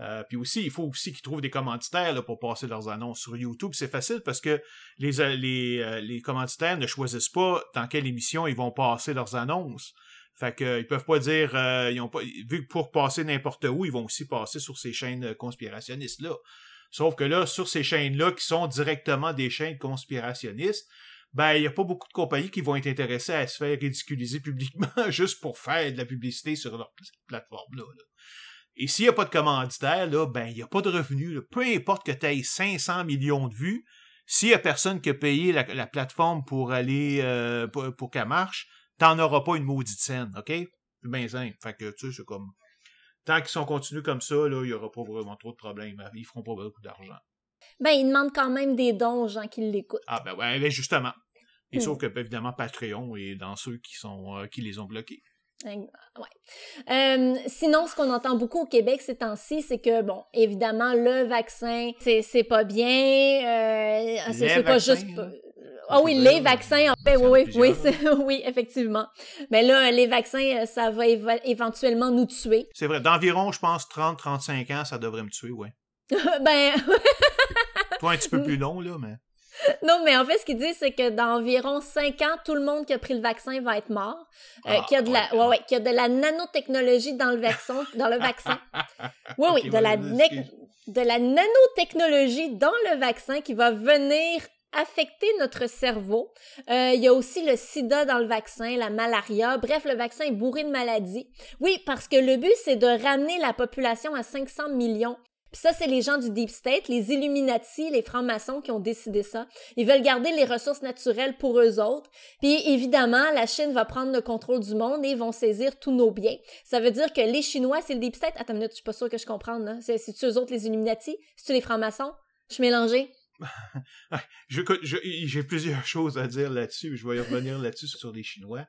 Euh, puis aussi, il faut aussi qu'ils trouvent des commanditaires là, pour passer leurs annonces sur YouTube. C'est facile parce que les, euh, les, euh, les commanditaires ne choisissent pas dans quelle émission ils vont passer leurs annonces. Fait que ils peuvent pas dire euh, ils ont pas vu que pour passer n'importe où, ils vont aussi passer sur ces chaînes conspirationnistes là. Sauf que là, sur ces chaînes-là, qui sont directement des chaînes conspirationnistes, ben, il n'y a pas beaucoup de compagnies qui vont être intéressées à se faire ridiculiser publiquement juste pour faire de la publicité sur leur plateforme-là. là. Et s'il n'y a pas de commanditaire, là, ben, il n'y a pas de revenus. là. Peu importe que tu aies 500 millions de vues, s'il n'y a personne qui a payé la, la plateforme pour aller, euh, pour, pour qu'elle marche, t'en auras pas une maudite scène, OK? C'est bien simple. Fait que, tu sais, c'est comme... Tant qu'ils sont continués comme ça, là, il n'y aura pas vraiment trop de problèmes. Ils feront pas beaucoup d'argent. Ben, il demande quand même des dons aux gens qui l'écoutent. Ah ben ouais, ben justement. Et Hmm. sauf que ben, évidemment Patreon est dans ceux qui sont euh, qui les ont bloqués. Euh, Ouais. Euh, sinon, ce qu'on entend beaucoup au Québec ces temps-ci, c'est que, bon, évidemment, le vaccin, c'est c'est pas bien. Euh, c'est pas juste. Ah oui, Je veux les vaccins, en fait, en a oui, oui, oui, oui, effectivement. Mais là, les vaccins, euh, ça va éventuellement nous tuer. C'est vrai, d'environ, je pense, 30-35 ans, ça devrait me tuer, ouais. ben, Toi, un petit peu plus long, là, mais... non, mais en fait, ce qu'ils disent, c'est que dans environ 5 ans, tout le monde qui a pris le vaccin va être mort. Euh, Ah, qu'il y a de la, ouais. ouais, ouais, qu'il y a de la nanotechnologie dans le vaccin, dans le vaccin. Oui, oui, de la, de la nanotechnologie dans le vaccin qui va venir affecter notre cerveau. Euh, il y a aussi le sida dans le vaccin, la malaria. Bref, le vaccin est bourré de maladies. Oui, parce que le but, c'est de ramener la population à 500 millions. Ça, c'est les gens du Deep State, les Illuminati, les francs-maçons qui ont décidé ça. Ils veulent garder les ressources naturelles pour eux autres. Puis évidemment, la Chine va prendre le contrôle du monde et ils vont saisir tous nos biens. Ça veut dire que les Chinois, c'est le Deep State? Attends une minute, je suis pas sûre que je comprenne, c'est-tu eux autres, les Illuminati? C'est-tu les francs-maçons? Je suis mélangée. J'ai plusieurs choses à dire là-dessus, je vais y revenir là-dessus sur les Chinois.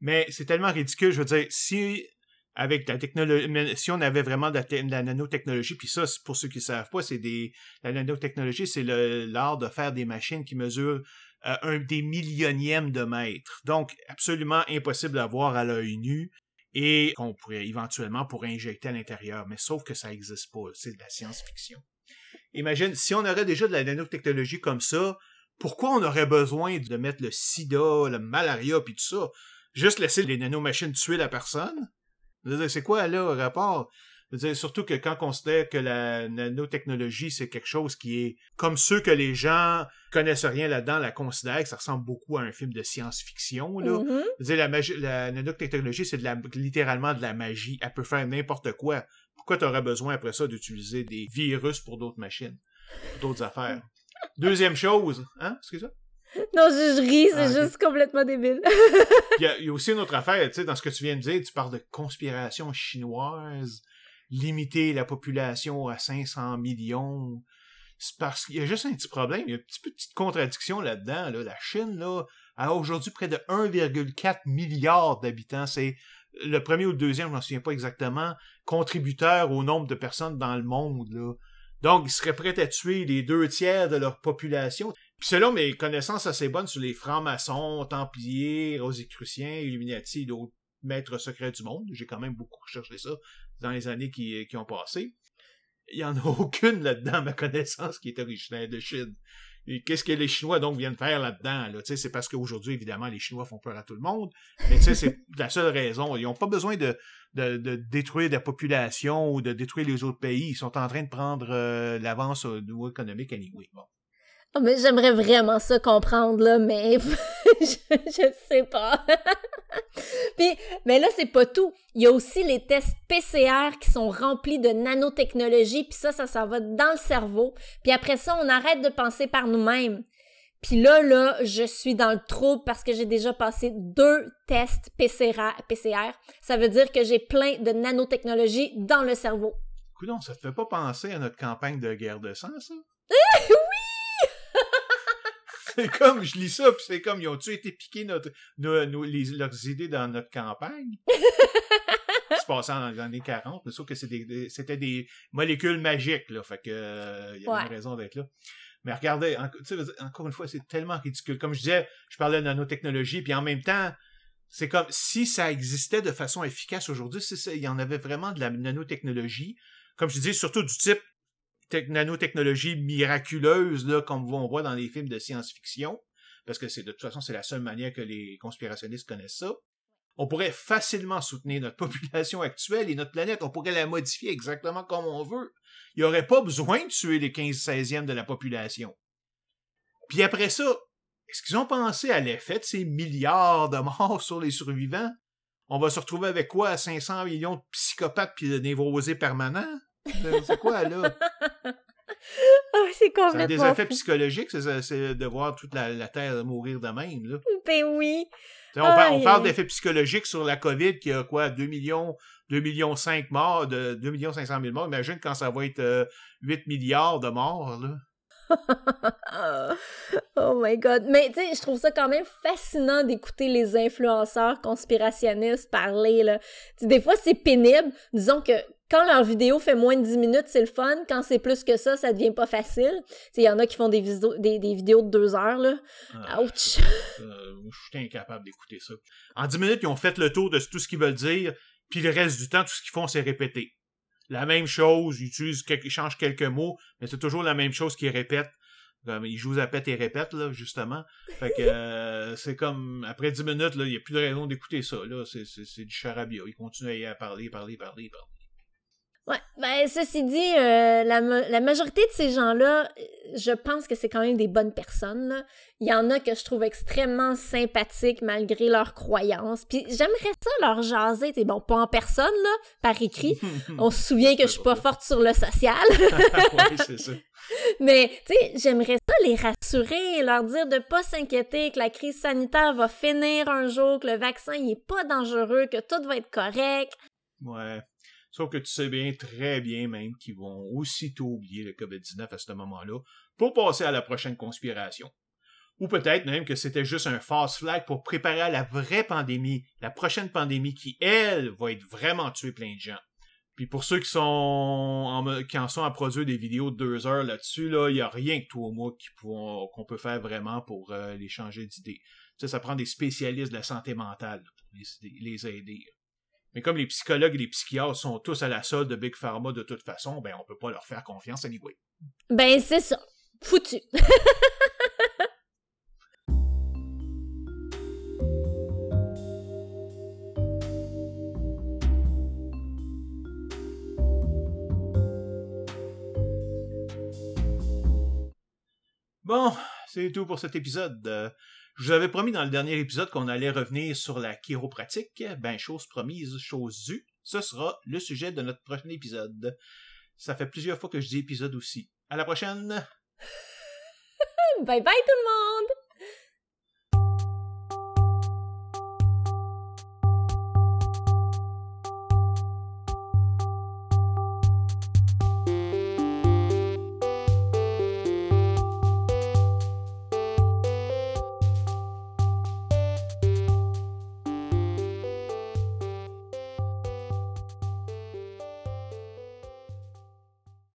Mais c'est tellement ridicule, je veux dire, si avec la technologie, si on avait vraiment de la, nanotechnologie, puis ça, pour ceux qui ne savent pas, c'est des la nanotechnologie, c'est l'art de faire des machines qui mesurent euh, un des millionièmes de mètres. Donc, absolument impossible à voir à l'œil nu et qu'on pourrait éventuellement pour injecter à l'intérieur. Mais sauf que ça n'existe pas, c'est de la science-fiction. Imagine, si on aurait déjà de la nanotechnologie comme ça, pourquoi on aurait besoin de mettre le sida, le malaria, puis tout ça? Juste laisser les nanomachines tuer la personne? C'est quoi là le rapport? Dire, surtout que quand on considère que la nanotechnologie, c'est quelque chose qui est comme ceux que les gens connaissent rien là-dedans, la considèrent, que ça ressemble beaucoup à un film de science-fiction. Là. Je veux dire, la, magie, la nanotechnologie, c'est de la, littéralement de la magie. Elle peut faire n'importe quoi. Pourquoi tu aurais besoin après ça d'utiliser des virus pour d'autres machines, pour d'autres affaires? Deuxième chose, hein? Excuse-moi? Non, je, je ris, c'est Ah, juste complètement débile. Il y, a, il y a aussi une autre affaire, tu sais, dans ce que tu viens de dire, tu parles de conspiration chinoise, limiter la population à 500 millions. C'est parce qu'il y a juste un petit problème, il y a un petit peu de petite contradiction là-dedans. Là. La Chine, là, a aujourd'hui près de 1,4 milliard d'habitants. C'est le premier ou le deuxième, je m'en souviens pas exactement, contributeur au nombre de personnes dans le monde. Là. Donc, ils seraient prêts à tuer les deux tiers de leur population. Puis selon mes connaissances assez bonnes sur les francs-maçons, templiers, rosicruciens, illuminati et d'autres maîtres secrets du monde, j'ai quand même beaucoup recherché ça dans les années qui, qui ont passé. Il n'y en a aucune là-dedans, ma connaissance, qui est originaire de Chine. qu'est-ce que les Chinois donc viennent faire là-dedans? Là? C'est parce qu'aujourd'hui, évidemment, les Chinois font peur à tout le monde. Mais c'est la seule raison. Ils n'ont pas besoin de, de, de, détruire la population ou de détruire les autres pays. Ils sont en train de prendre euh, l'avance au niveau économique anyway. Bon. Oh, mais j'aimerais vraiment ça comprendre, là, mais je, je sais pas. Puis, mais là, c'est pas tout. Il y a aussi les tests PCR qui sont remplis de nanotechnologie, puis ça, ça s'en va dans le cerveau. Puis après ça, on arrête de penser par nous-mêmes. Puis là, là, je suis dans le trouble parce que j'ai déjà passé deux tests PCR. PCR. Ça veut dire que j'ai plein de nanotechnologie dans le cerveau. Coudon, ça te fait pas penser à notre campagne de guerre de sang, ça? oui! C'est comme, je lis ça, puis c'est comme, ils ont-tu été piqués notre, nos, les, leurs idées dans notre campagne? c'est passé dans les années 40, mais sauf que c'était des, molécules magiques, là, fait que, euh, il y avait une raison d'être là. Mais regardez, encore une fois, c'est tellement ridicule. Comme je disais, je parlais de nanotechnologie, puis en même temps, c'est comme si ça existait de façon efficace aujourd'hui, il y en avait vraiment de la nanotechnologie, comme je dis, surtout du type nanotechnologie miraculeuse, comme on voit dans les films de science-fiction, parce que c'est de toute façon, c'est la seule manière que les conspirationnistes connaissent ça. On pourrait facilement soutenir notre population actuelle et notre planète. On pourrait la modifier exactement comme on veut. Il n'y aurait pas besoin de tuer les 15-16e de la population. Puis après ça, est-ce qu'ils ont pensé à l'effet de ces milliards de morts sur les survivants? On va se retrouver avec quoi? 500 millions de psychopathes puis de névrosés permanents? C'est quoi, là? oh, c'est complètement. des effets psychologiques, c'est de voir toute la, Terre mourir de même, là. Ben oui. On, parle d'effets psychologiques sur la COVID qui a quoi, 2 millions, 2 millions 5 morts, de 2 millions 500 000 morts. Imagine quand ça va être 8 euh, milliards de morts, là. oh my god. Mais tu sais, je trouve ça quand même fascinant d'écouter les influenceurs conspirationnistes parler. Là. des fois, c'est pénible. Disons que quand leur vidéo fait moins de 10 minutes, c'est le fun. Quand c'est plus que ça, ça devient pas facile. Il y en a qui font des, des, des, vidéos de deux heures. Là. Ah, Ouch! Euh, je suis incapable d'écouter ça. En 10 minutes, ils ont fait le tour de tout ce qu'ils veulent dire, puis le reste du temps, tout ce qu'ils font, c'est répéter la même chose, ils utilisent changent quelques mots, mais c'est toujours la même chose qu'ils répètent. Comme ils jouent à pète et répètent, là, justement. Fait que euh, c'est comme après 10 minutes, il n'y a plus de raison d'écouter ça. Là. C'est, c'est, du charabia. Ils continuent à parler, parler, parler, parler. Ouais, ben ceci dit, euh, la, la, majorité de ces gens-là, je pense que c'est quand même des bonnes personnes. Il y en a que je trouve extrêmement sympathiques malgré leurs croyances. Puis j'aimerais ça leur jaser, c'est bon, pas en personne, là, par écrit. On se souvient que je suis pas forte sur le social. c'est ça. Mais, tu sais, j'aimerais ça les rassurer, leur dire de pas s'inquiéter, que la crise sanitaire va finir un jour, que le vaccin, il est pas dangereux, que tout va être correct. Ouais. Sauf que tu sais bien, très bien même, qu'ils vont aussitôt oublier le COVID-19 à ce moment-là pour passer à la prochaine conspiration. Ou peut-être même que c'était juste un fast flag pour préparer à la vraie pandémie, la prochaine pandémie qui, elle, va être vraiment tuer plein de gens. Puis pour ceux qui sont en, qui en sont à produire des vidéos de deux heures là-dessus, là, il n'y a rien que toi ou moi qu'on peut faire vraiment pour euh, les changer d'idée. Ça, ça prend des spécialistes de la santé mentale pour les aider. Mais comme les psychologues et les psychiatres sont tous à la solde de Big Pharma de toute façon, ben on peut pas leur faire confiance anyway. Ben c'est ça. Foutu. Bon, c'est tout pour cet épisode. Je vous avais promis dans le dernier épisode qu'on allait revenir sur la chiropratique. Ben, chose promise, chose due. Ce sera le sujet de notre prochain épisode. Ça fait plusieurs fois que je dis épisode aussi. À la prochaine! bye bye tout le monde!